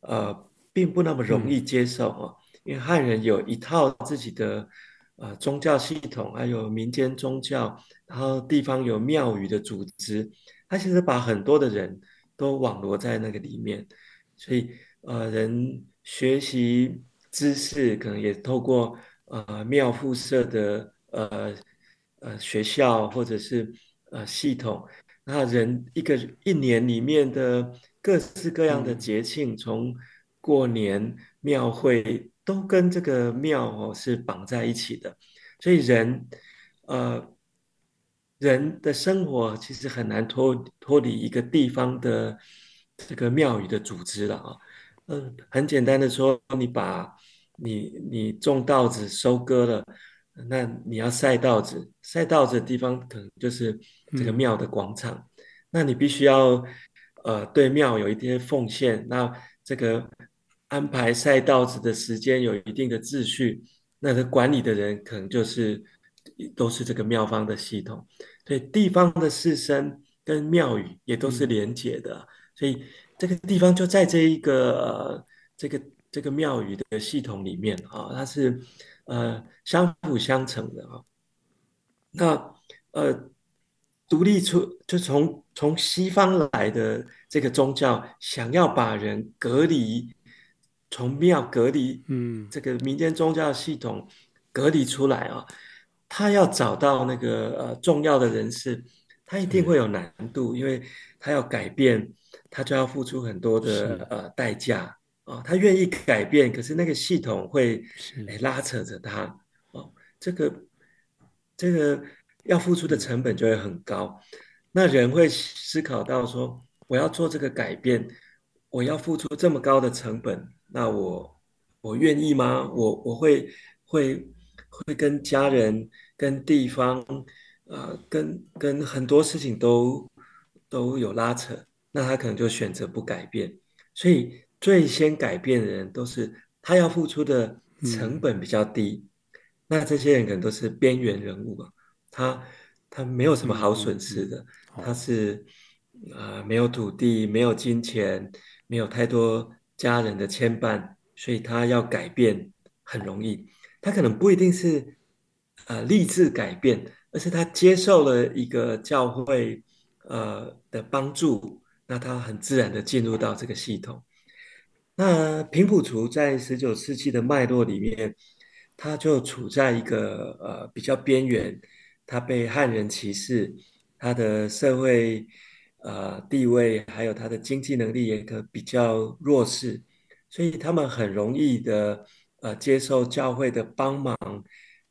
B: 呃，并不那么容易接受啊，因为汉人有一套自己的呃宗教系统，还有民间宗教，然后地方有庙宇的组织，他其实把很多的人都网罗在那个里面，所以呃人。学习知识可能也透过呃庙附设的呃呃学校或者是呃系统，那人一个一年里面的各式各样的节庆，从、嗯、过年庙会都跟这个庙哦是绑在一起的，所以人呃人的生活其实很难脱脱离一个地方的这个庙宇的组织了啊。嗯，很简单的说，你把你你种稻子收割了，那你要晒稻子，晒稻子的地方可能就是这个庙的广场，嗯、那你必须要呃对庙有一定的奉献，那这个安排晒稻子的时间有一定的秩序，那个管理的人可能就是都是这个庙方的系统，所以地方的士绅跟庙宇也都是连结的，嗯、所以。这个地方就在这一个呃这个这个庙宇的系统里面啊，它是呃相辅相成的啊。那呃独立出就从从西方来的这个宗教，想要把人隔离，从庙隔离，嗯，这个民间宗教系统隔离出来啊，他要找到那个呃重要的人士，他一定会有难度，因为他要改变。他就要付出很多的呃代价啊，他愿意改变，可是那个系统会来拉扯着他哦，这个这个要付出的成本就会很高。那人会思考到说，我要做这个改变，我要付出这么高的成本，那我我愿意吗？我我会会会跟家人、跟地方，呃，跟跟很多事情都都有拉扯，那他可能就选择不改变。所以最先改变的人都是他要付出的成本比较低，嗯、那这些人可能都是边缘人物吧，他他没有什么好损失的。他是啊、呃，没有土地，没有金钱，没有太多家人的牵绊，所以他要改变很容易。他可能不一定是呃立志改变，而是他接受了一个教会呃的帮助，那他很自然的进入到这个系统。那平埔族在十九世纪的脉络里面，他就处在一个呃比较边缘，他被汉人歧视。他的社会呃地位，还有他的经济能力也可比较弱势，所以他们很容易的呃接受教会的帮忙，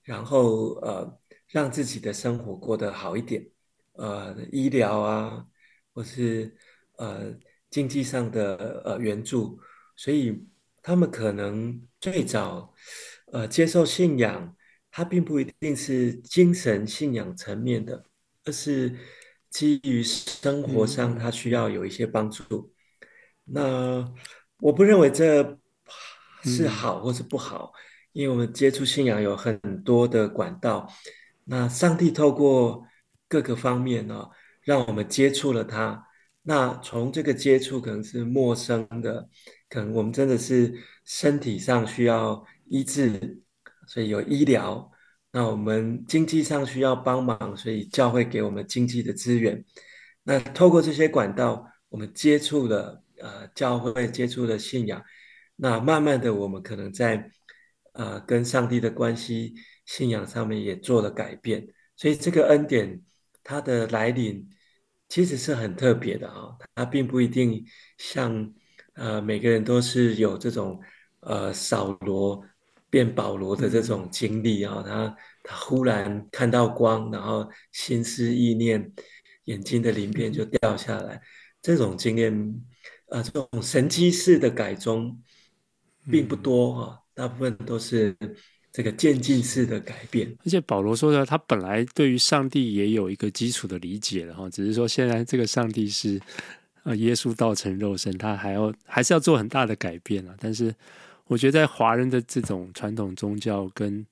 B: 然后呃让自己的生活过得好一点，呃医疗啊，或是呃经济上的呃援助，所以他们可能最早呃接受信仰，它并不一定是精神信仰层面的。而是基于生活上，他需要有一些帮助。嗯、那我不认为这是好或是不好，嗯、因为我们接触信仰有很多的管道。那上帝透过各个方面呢、哦，让我们接触了他。那从这个接触可能是陌生的，可能我们真的是身体上需要医治，所以有医疗。那我们经济上需要帮忙，所以教会给我们经济的资源。那透过这些管道，我们接触了呃教会，接触了信仰。那慢慢的，我们可能在呃跟上帝的关系、信仰上面也做了改变。所以这个恩典它的来临其实是很特别的啊、它并不一定像呃每个人都是有这种呃扫罗。变保罗的这种经历啊，他他忽然看到光，然后心思意念，眼睛的鳞片就掉下来，这种经验呃，这种神迹式的改宗并不多哈，大部分都是这个渐进式的改变。
A: 而且保罗说的，他本来对于上帝也有一个基础的理解了哈，只是说现在这个上帝是啊耶稣道成肉身，他还要还是要做很大的改变啊，但是。我觉得在华人的这种传统宗教跟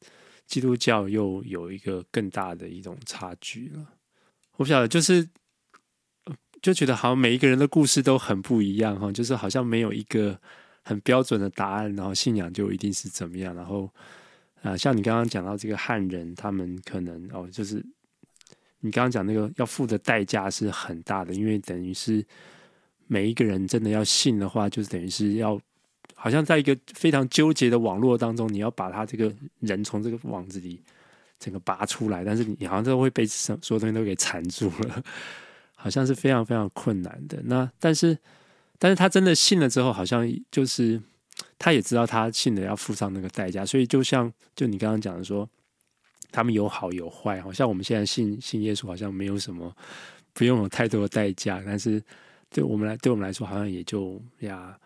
A: 基督教又有一个更大的一种差距了。我不晓得，就是就觉得好像每一个人的故事都很不一样哈，就是好像没有一个很标准的答案，然后信仰就一定是怎么样。然后啊，像你刚刚讲到这个汉人，他们可能哦，就是你刚刚讲那个要付的代价是很大的，因为等于是每一个人真的要信的话，就是等于是要。好像在一个非常纠结的网络当中，你要把他这个人从这个网子里整个拔出来，但是你好像都会被什所有东西都给缠住了，好像是非常非常困难的。那但是，但是他真的信了之后，好像就是他也知道他信了要付上那个代价，所以就像就你刚刚讲的说，他们有好有坏，好像我们现在信信耶稣，好像没有什么不用有太多的代价，但是对我们来对我们来说，好像也就呀。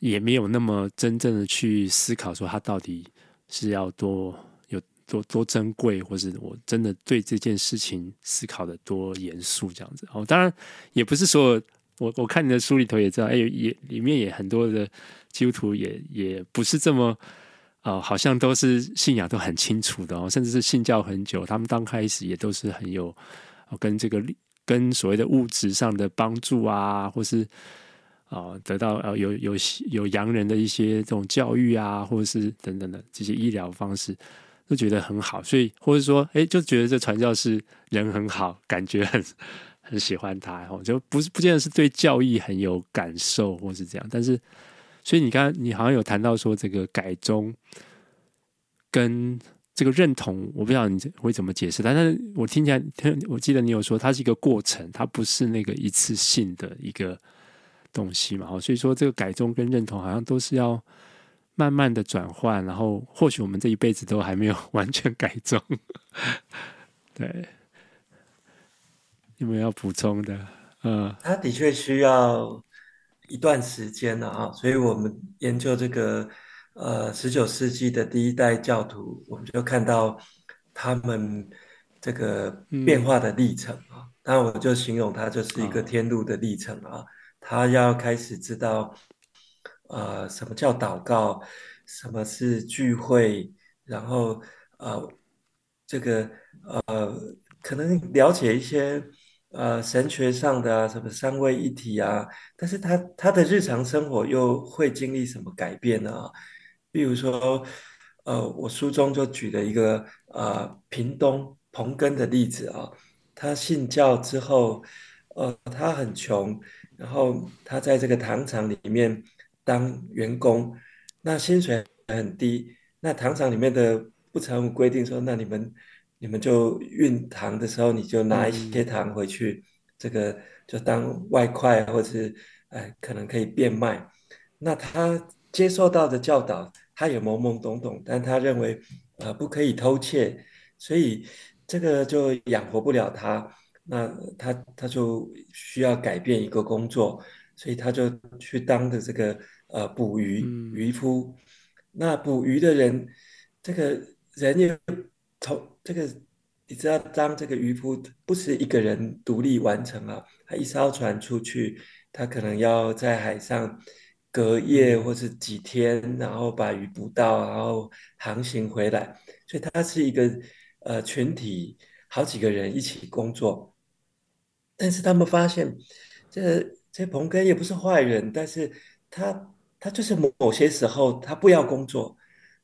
A: 也没有那么真正的去思考，说他到底是要多有多多珍贵，或是我真的对这件事情思考的多严肃这样子。哦，当然也不是说我我看你的书里头也知道，哎，也里面也很多的基督徒也也不是这么啊、好像都是信仰都很清楚的哦，甚至是信教很久，他们刚开始也都是很有跟这个跟所谓的物质上的帮助啊，或是。啊，得到呃有有有洋人的一些这种教育啊，或者是等等的这些医疗方式，都觉得很好，所以或者说，哎，就觉得这传教士人很好，感觉很 很喜欢他，哦，就不是不见得是对教义很有感受，或是这样。但是，所以你刚刚你好像有谈到说这个改宗跟这个认同，我不知道你会怎么解释，但是我听起来，我记得你有说它是一个过程，它不是那个一次性的一个。东西嘛。所以说这个改宗跟认同好像都是要慢慢的转换，然后或许我们这一辈子都还没有完全改宗。对，有没有要补充的？嗯，
B: 他的确需要一段时间了啊，所以我们研究这个呃十九世纪的第一代教徒，我们就看到他们这个变化的历程啊。那、嗯、我就形容他就是一个天路的历程啊，他要开始知道呃什么叫祷告，什么是聚会，然后呃这个呃可能了解一些。呃，神学上的啊，什么三位一体啊，但是他他的日常生活又会经历什么改变呢？比如说，呃，我书中就举了一个呃，屏东彭根的例子啊，他信教之后，呃，他很穷，然后他在这个糖厂里面当员工，那薪水很低，那糖厂里面的不成文规定说，那你们。你们就运糖的时候，你就拿一些糖回去，这个就当外快，或者是哎，可能可以变卖。那他接受到的教导，他也懵懵懂懂，但他认为呃不可以偷窃，所以这个就养活不了他。那他他就需要改变一个工作，所以他就去当的这个呃捕鱼渔夫。那捕鱼的人，这个人也从。这个你知道，当这个渔夫不是一个人独立完成啊，他一艘船出去，他可能要在海上隔夜或是几天，然后把鱼捕到，然后航行回来，所以他是一个呃群体，好几个人一起工作。但是他们发现，这这彭根也不是坏人，但是他他就是某某些时候他不要工作，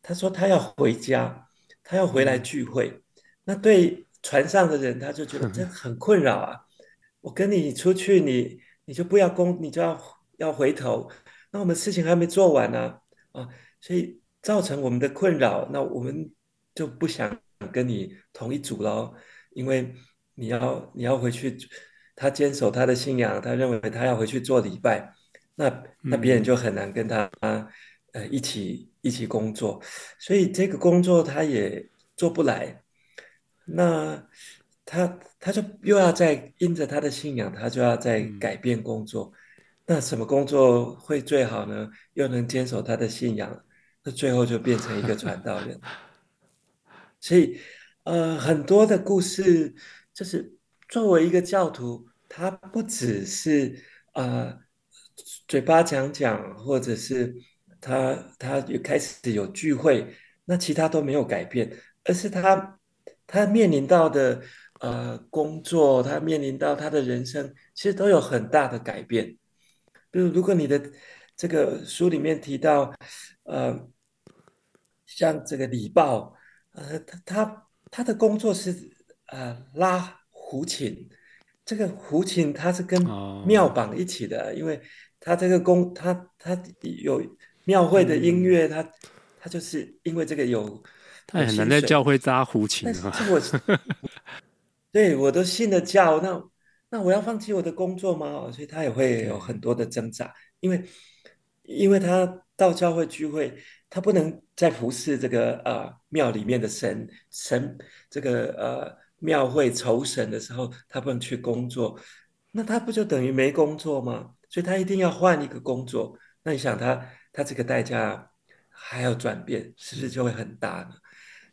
B: 他说他要回家，他要回来聚会。那对船上的人，他就觉得这 很困扰啊！我跟你出去，你你就不要工，你就要要回头。那我们事情还没做完呢，啊，所以造成我们的困扰。那我们就不想跟你同一组喽，因为你要你要回去，他坚守他的信仰，他认为他要回去做礼拜，那那别人就很难跟他呃一起一起工作，所以这个工作他也做不来。那他他就又要再因着他的信仰，他就要再改变工作。嗯、那什么工作会最好呢？又能坚守他的信仰，那最后就变成一个传道人。所以，呃，很多的故事就是作为一个教徒，他不只是呃嘴巴讲讲，或者是他他有开始有聚会，那其他都没有改变，而是他。他面临到的呃工作，他面临到他的人生，其实都有很大的改变。比如，如果你的这个书里面提到，呃，像这个李报，呃，他他他的工作是呃拉胡琴，这个胡琴他是跟庙绑一起的，哦、因为他这个工他他有庙会的音乐，嗯、他他就是因为这个有。
A: 他很难在教会扎胡琴啊！
B: 是我 对我都信了教，那那我要放弃我的工作吗？所以他也会有很多的挣扎，因为因为他到教会聚会，他不能再服侍这个呃庙里面的神神这个呃庙会酬神的时候，他不能去工作，那他不就等于没工作吗？所以他一定要换一个工作。那你想他他这个代价还要转变，是不是就会很大呢？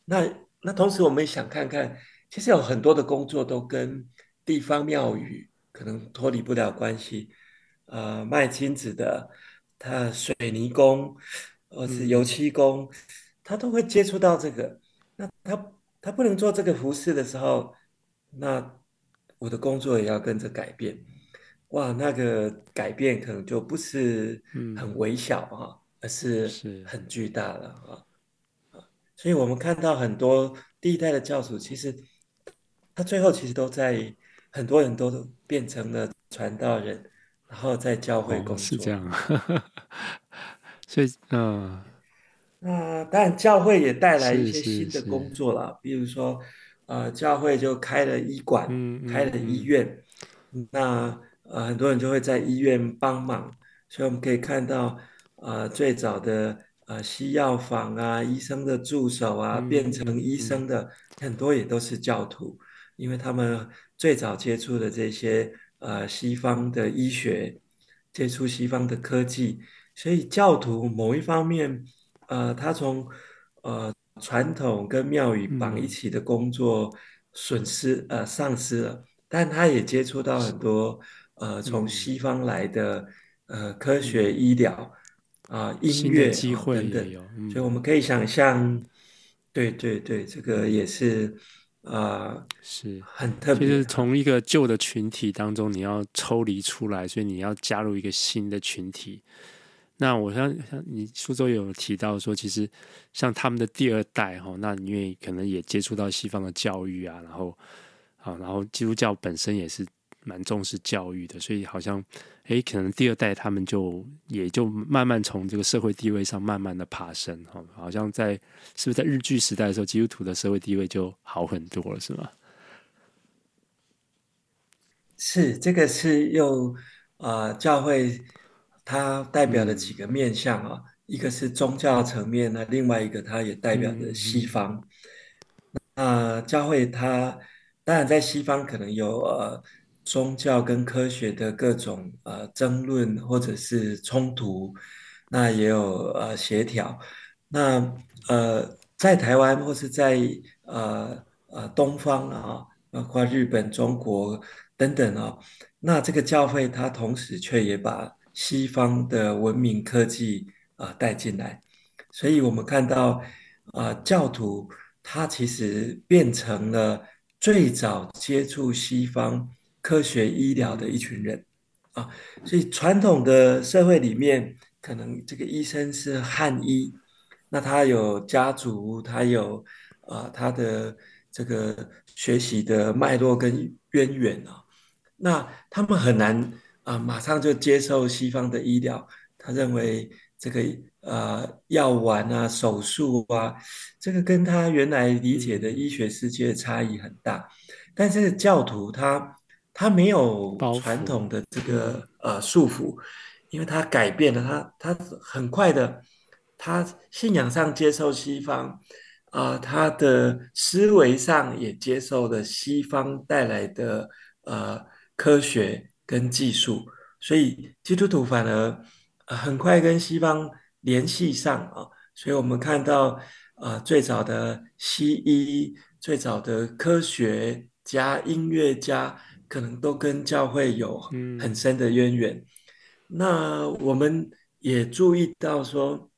B: 那那同时，我们也想看看，其实有很多的工作都跟地方庙宇可能脱离不了关系。呃，卖金子的，他水泥工，或是油漆工，嗯、他都会接触到这个。那他他不能做这个服饰的时候，那我的工作也要跟着改变。哇，那个改变可能就不是很微小啊，嗯、而是很巨大了啊。所以我们看到很多第一代的教主，其实他最后其实都在很多人都变成了传道人，然后在教会工作。哦、是这样，
A: 所以嗯，
B: 那当然教会也带来一些新的工。作了，比如说呃，教会就开了医馆，嗯、开了医院，那呃很多人就会在医院帮忙。所以我们可以看到，呃，最早的呃西药房啊，医生的助手啊，嗯、变成医生的、嗯、很多也都是教徒，因为他们最早接触的这些呃西方的医学，接触西方的科技，所以教徒某一方面，呃，他从呃传统跟庙宇绑一起的工作损失、嗯、呃丧失了，但他也接触到很多呃从西方来的。呃，科学、医疗啊、呃，音乐机会等等，嗯、所以我们可以想象，对对对，这个也是啊，呃、
A: 是
B: 很特别。
A: 就是从一个旧的群体当中，你要抽离出来，所以你要加入一个新的群体。那我像像你书中有提到说，其实像他们的第二代哈，那因为可能也接触到西方的教育啊，然后啊，然后基督教本身也是。蛮重视教育的，所以好像，诶，可能第二代他们就也就慢慢从这个社会地位上慢慢的爬升，哈，好像在是不是在日据时代的时候，基督徒的社会地位就好很多了，是吗？
B: 是，这个是又呃，教会它代表的几个面向啊，嗯、一个是宗教层面那，另外一个它也代表着西方。那、教会它当然在西方可能有呃。宗教跟科学的各种呃争论或者是冲突，那也有呃协调。那呃在台湾或是在呃呃东方啊，包括日本、中国等等啊，那这个教会它同时却也把西方的文明科技啊带进来，所以我们看到啊教徒他其实变成了最早接触西方。科学医疗的一群人啊，所以传统的社会里面，可能这个医生是汉医，那他有家族，他有啊他的这个学习的脉络跟渊源啊，那他们很难啊马上就接受西方的医疗，他认为这个呃药丸啊手术啊，这个跟他原来理解的医学世界差异很大，但是教徒他。他没有传统的这个呃束缚，因为他改变了他，他很快的，他信仰上接受西方，啊、呃，他的思维上也接受了西方带来的呃科学跟技术，所以基督徒反而、呃、很快跟西方联系上啊，所以我们看到啊、呃，最早的西医，最早的科学家、音乐家。可能都跟教会有很深的渊源。嗯、那我们也注意到说，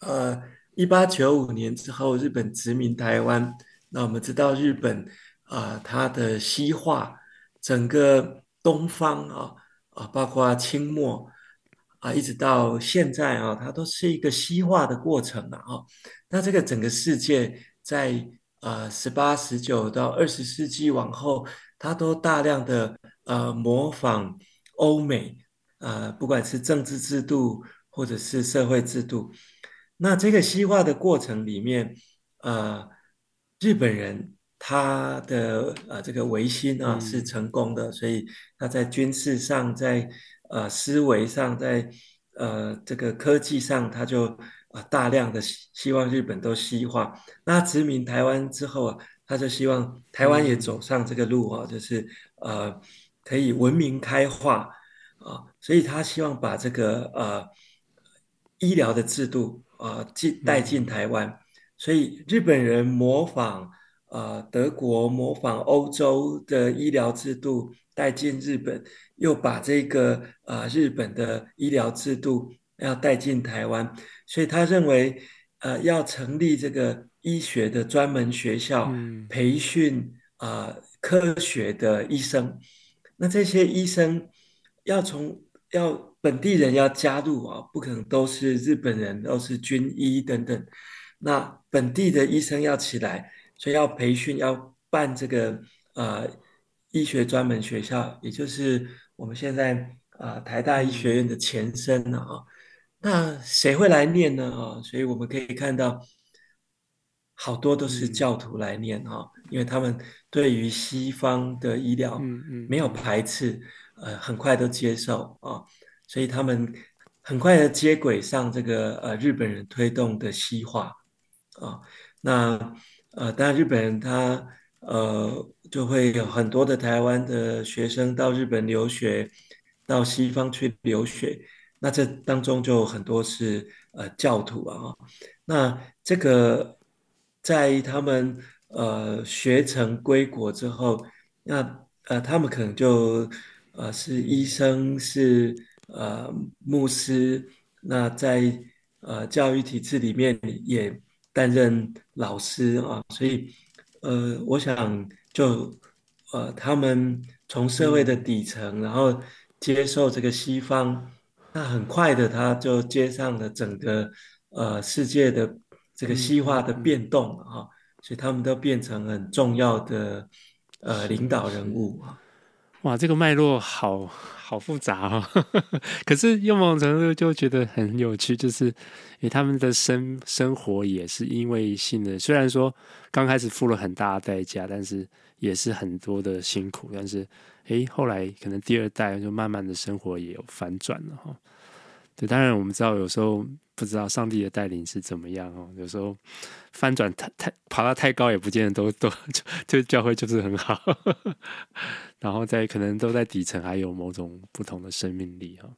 B: 呃，一八九五年之后，日本殖民台湾。那我们知道日本啊、呃，它的西化，整个东方啊啊，包括清末啊，一直到现在啊，它都是一个西化的过程啊。那这个整个世界在呃十八、十九到二十世纪往后。他都大量的呃模仿欧美，呃，不管是政治制度或者是社会制度，那这个西化的过程里面，呃，日本人他的呃这个维新啊是成功的，嗯、所以他在军事上，在呃思维上，在呃这个科技上，他就啊大量的希望日本都西化。那殖民台湾之后啊。他就希望台湾也走上这个路啊，就是呃可以文明开化啊，所以他希望把这个呃医疗的制度啊进带进台湾，所以日本人模仿呃德国模仿欧洲的医疗制度带进日本，又把这个呃日本的医疗制度要带进台湾，所以他认为呃要成立这个。医学的专门学校培训啊、呃，科学的医生，那这些医生要从要本地人要加入啊，不可能都是日本人，都是军医等等。那本地的医生要起来，所以要培训，要办这个呃医学专门学校，也就是我们现在啊、呃、台大医学院的前身了啊。那谁会来念呢啊？所以我们可以看到。好多都是教徒来念哈，嗯、因为他们对于西方的医疗没有排斥，呃，很快都接受啊。所以他们很快的接轨上这个呃日本人推动的西化啊。那呃，当然日本人他呃就会有很多的台湾的学生到日本留学，到西方去留学。那这当中就很多是呃教徒啊。那这个在他们呃学成归国之后，那呃他们可能就呃是医生，是呃牧师，那在呃教育体制里面也担任老师啊，所以呃我想就呃他们从社会的底层，然后接受这个西方。那很快的，他就接上了整个呃世界的这个西化的变动啊，所以他们都变成很重要的呃领导人物啊。
A: 哇，这个脉络好好复杂，哦，可是用某种程度就觉得很有趣，就是诶他们的生生活也是因为性的，虽然说刚开始付了很大的代价，但是也是很多的辛苦，但是。诶，后来可能第二代就慢慢的生活也有反转了哈。对，当然我们知道有时候不知道上帝的带领是怎么样哦。有时候翻转太太爬到太高也不见得都都就就教会就是很好。然后在可能都在底层还有某种不同的生命力哈。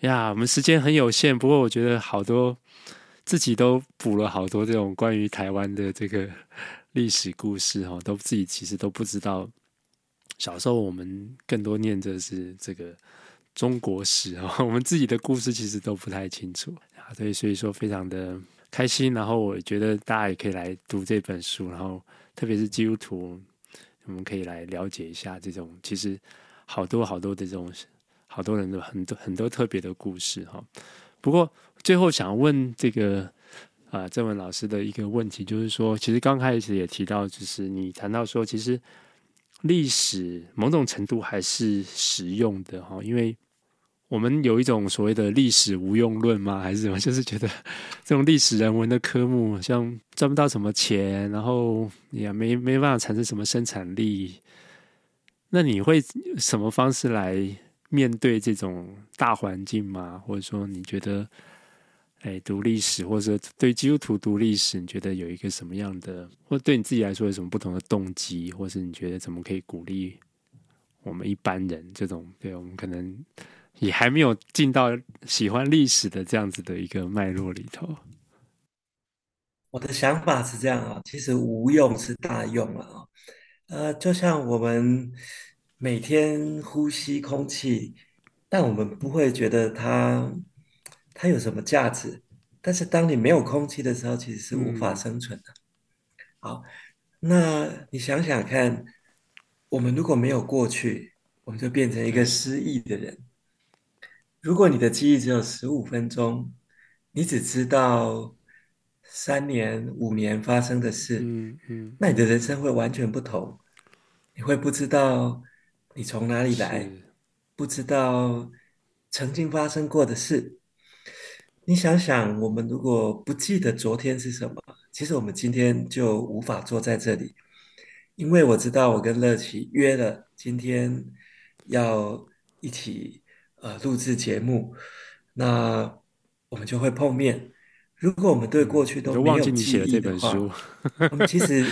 A: 呀，我们时间很有限，不过我觉得好多自己都补了好多这种关于台湾的这个历史故事哈，都自己其实都不知道。小时候我们更多念的是这个中国史哦，我们自己的故事其实都不太清楚对，所以说非常的开心。然后我觉得大家也可以来读这本书，然后特别是基督徒，我们可以来了解一下这种其实好多好多的这种好多人的很多很多特别的故事哈。不过最后想问这个啊正文老师的一个问题，就是说，其实刚开始也提到，就是你谈到说，其实。历史某种程度还是实用的哈，因为我们有一种所谓的历史无用论吗？还是什么？就是觉得 这种历史人文的科目，像赚不到什么钱，然后也没没办法产生什么生产力。那你会什么方式来面对这种大环境吗？或者说，你觉得？哎，读历史，或者对基督徒读历史，你觉得有一个什么样的，或对你自己来说有什么不同的动机，或是你觉得怎么可以鼓励我们一般人这种？对，我们可能也还没有进到喜欢历史的这样子的一个脉络里头。
B: 我的想法是这样啊，其实无用是大用了啊。呃，就像我们每天呼吸空气，但我们不会觉得它。它有什么价值？但是当你没有空气的时候，其实是无法生存的。嗯。好，那你想想看，我们如果没有过去，我们就变成一个失忆的人。如果你的记忆只有十五分钟，你只知道三年、五年发生的事，嗯嗯，那你的人生会完全不同。你会不知道你从哪里来，不知道曾经发生过的事。你想想，我们如果不记得昨天是什么，其实我们今天就无法坐在这里。因为我知道，我跟乐琪约了今天要一起呃录制节目，那我们就会碰面。如果我们对过去都没有记忆的话，我们其实，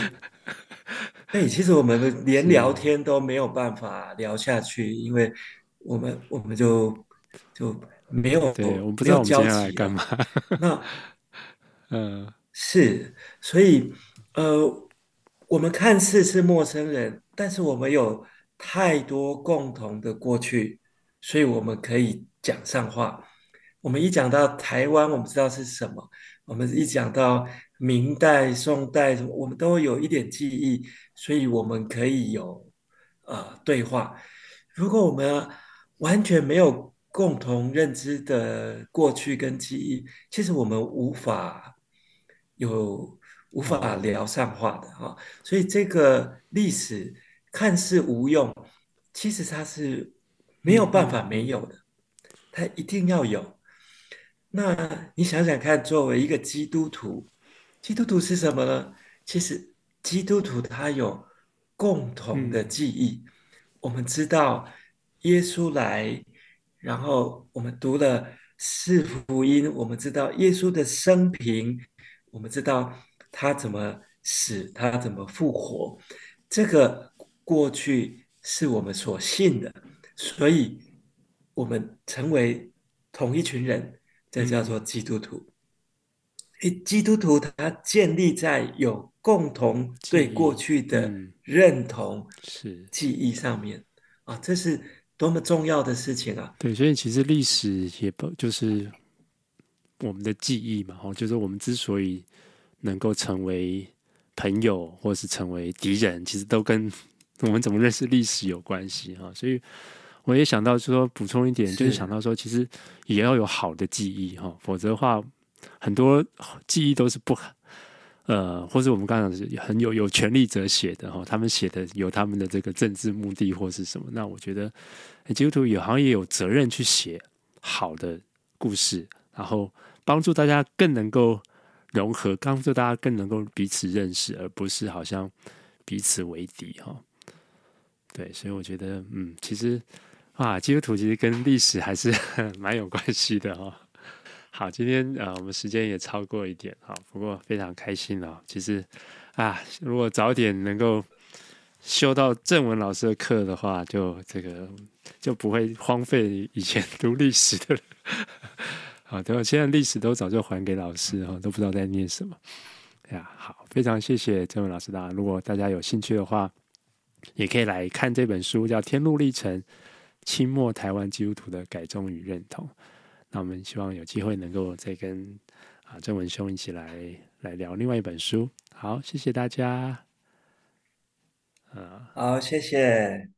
B: 哎，其实我们连聊天都没有办法聊下去，因为我们我们就就。没有，
A: 对，我不知道我们接下来干嘛。
B: 那，嗯，是，所以，呃，我们看似是陌生人，但是我们有太多共同的过去，所以我们可以讲上话。我们一讲到台湾，我们知道是什么；我们一讲到明代、宋代什么，我们都有一点记忆，所以我们可以有呃对话。如果我们完全没有，共同认知的过去跟记忆，其实我们无法有无法聊上话的哈，所以这个历史看似无用，其实它是没有办法没有的，他一定要有。那你想想看，作为一个基督徒，基督徒是什么呢？其实基督徒他有共同的记忆，我们知道耶稣来。然后我们读了四福音，我们知道耶稣的生平，我们知道他怎么死，他怎么复活，这个过去是我们所信的，所以我们成为同一群人，这叫做基督徒。基督徒他建立在有共同对过去的认同是记忆上面啊，这是多么重要的事情啊！
A: 对，所以其实历史也不就是我们的记忆嘛，哦，就是我们之所以能够成为朋友或是成为敌人，其实都跟我们怎么认识历史有关系哈。所以我也想到说补充一点，就是想到说，其实也要有好的记忆哈，否则的话。很多记忆都是不，呃，或者我们刚刚讲是很有有权力者写的哈，他们写的有他们的这个政治目的或是什么。那我觉得基督徒也好像也有责任去写好的故事，然后帮助大家更能够融合，帮助大家更能够彼此认识，而不是好像彼此为敌哈。对，所以我觉得，嗯，其实啊，基督徒其实跟历史还是 蛮有关系的哈。好，今天啊、呃，我们时间也超过一点哈，不过非常开心了。其实啊，如果早点能够修到正文老师的课的话，就这个就不会荒废以前读历史的。好，等我现在历史都早就还给老师哈，都不知道在念什么。哎呀，好，非常谢谢正文老师的。如果大家有兴趣的话，也可以来看这本书，叫《天路历程：清末台湾基督徒的改宗与认同》。那我们希望有机会能够再跟啊郑文兄一起来来聊另外一本书。好，谢谢大家。
B: 啊好，谢谢。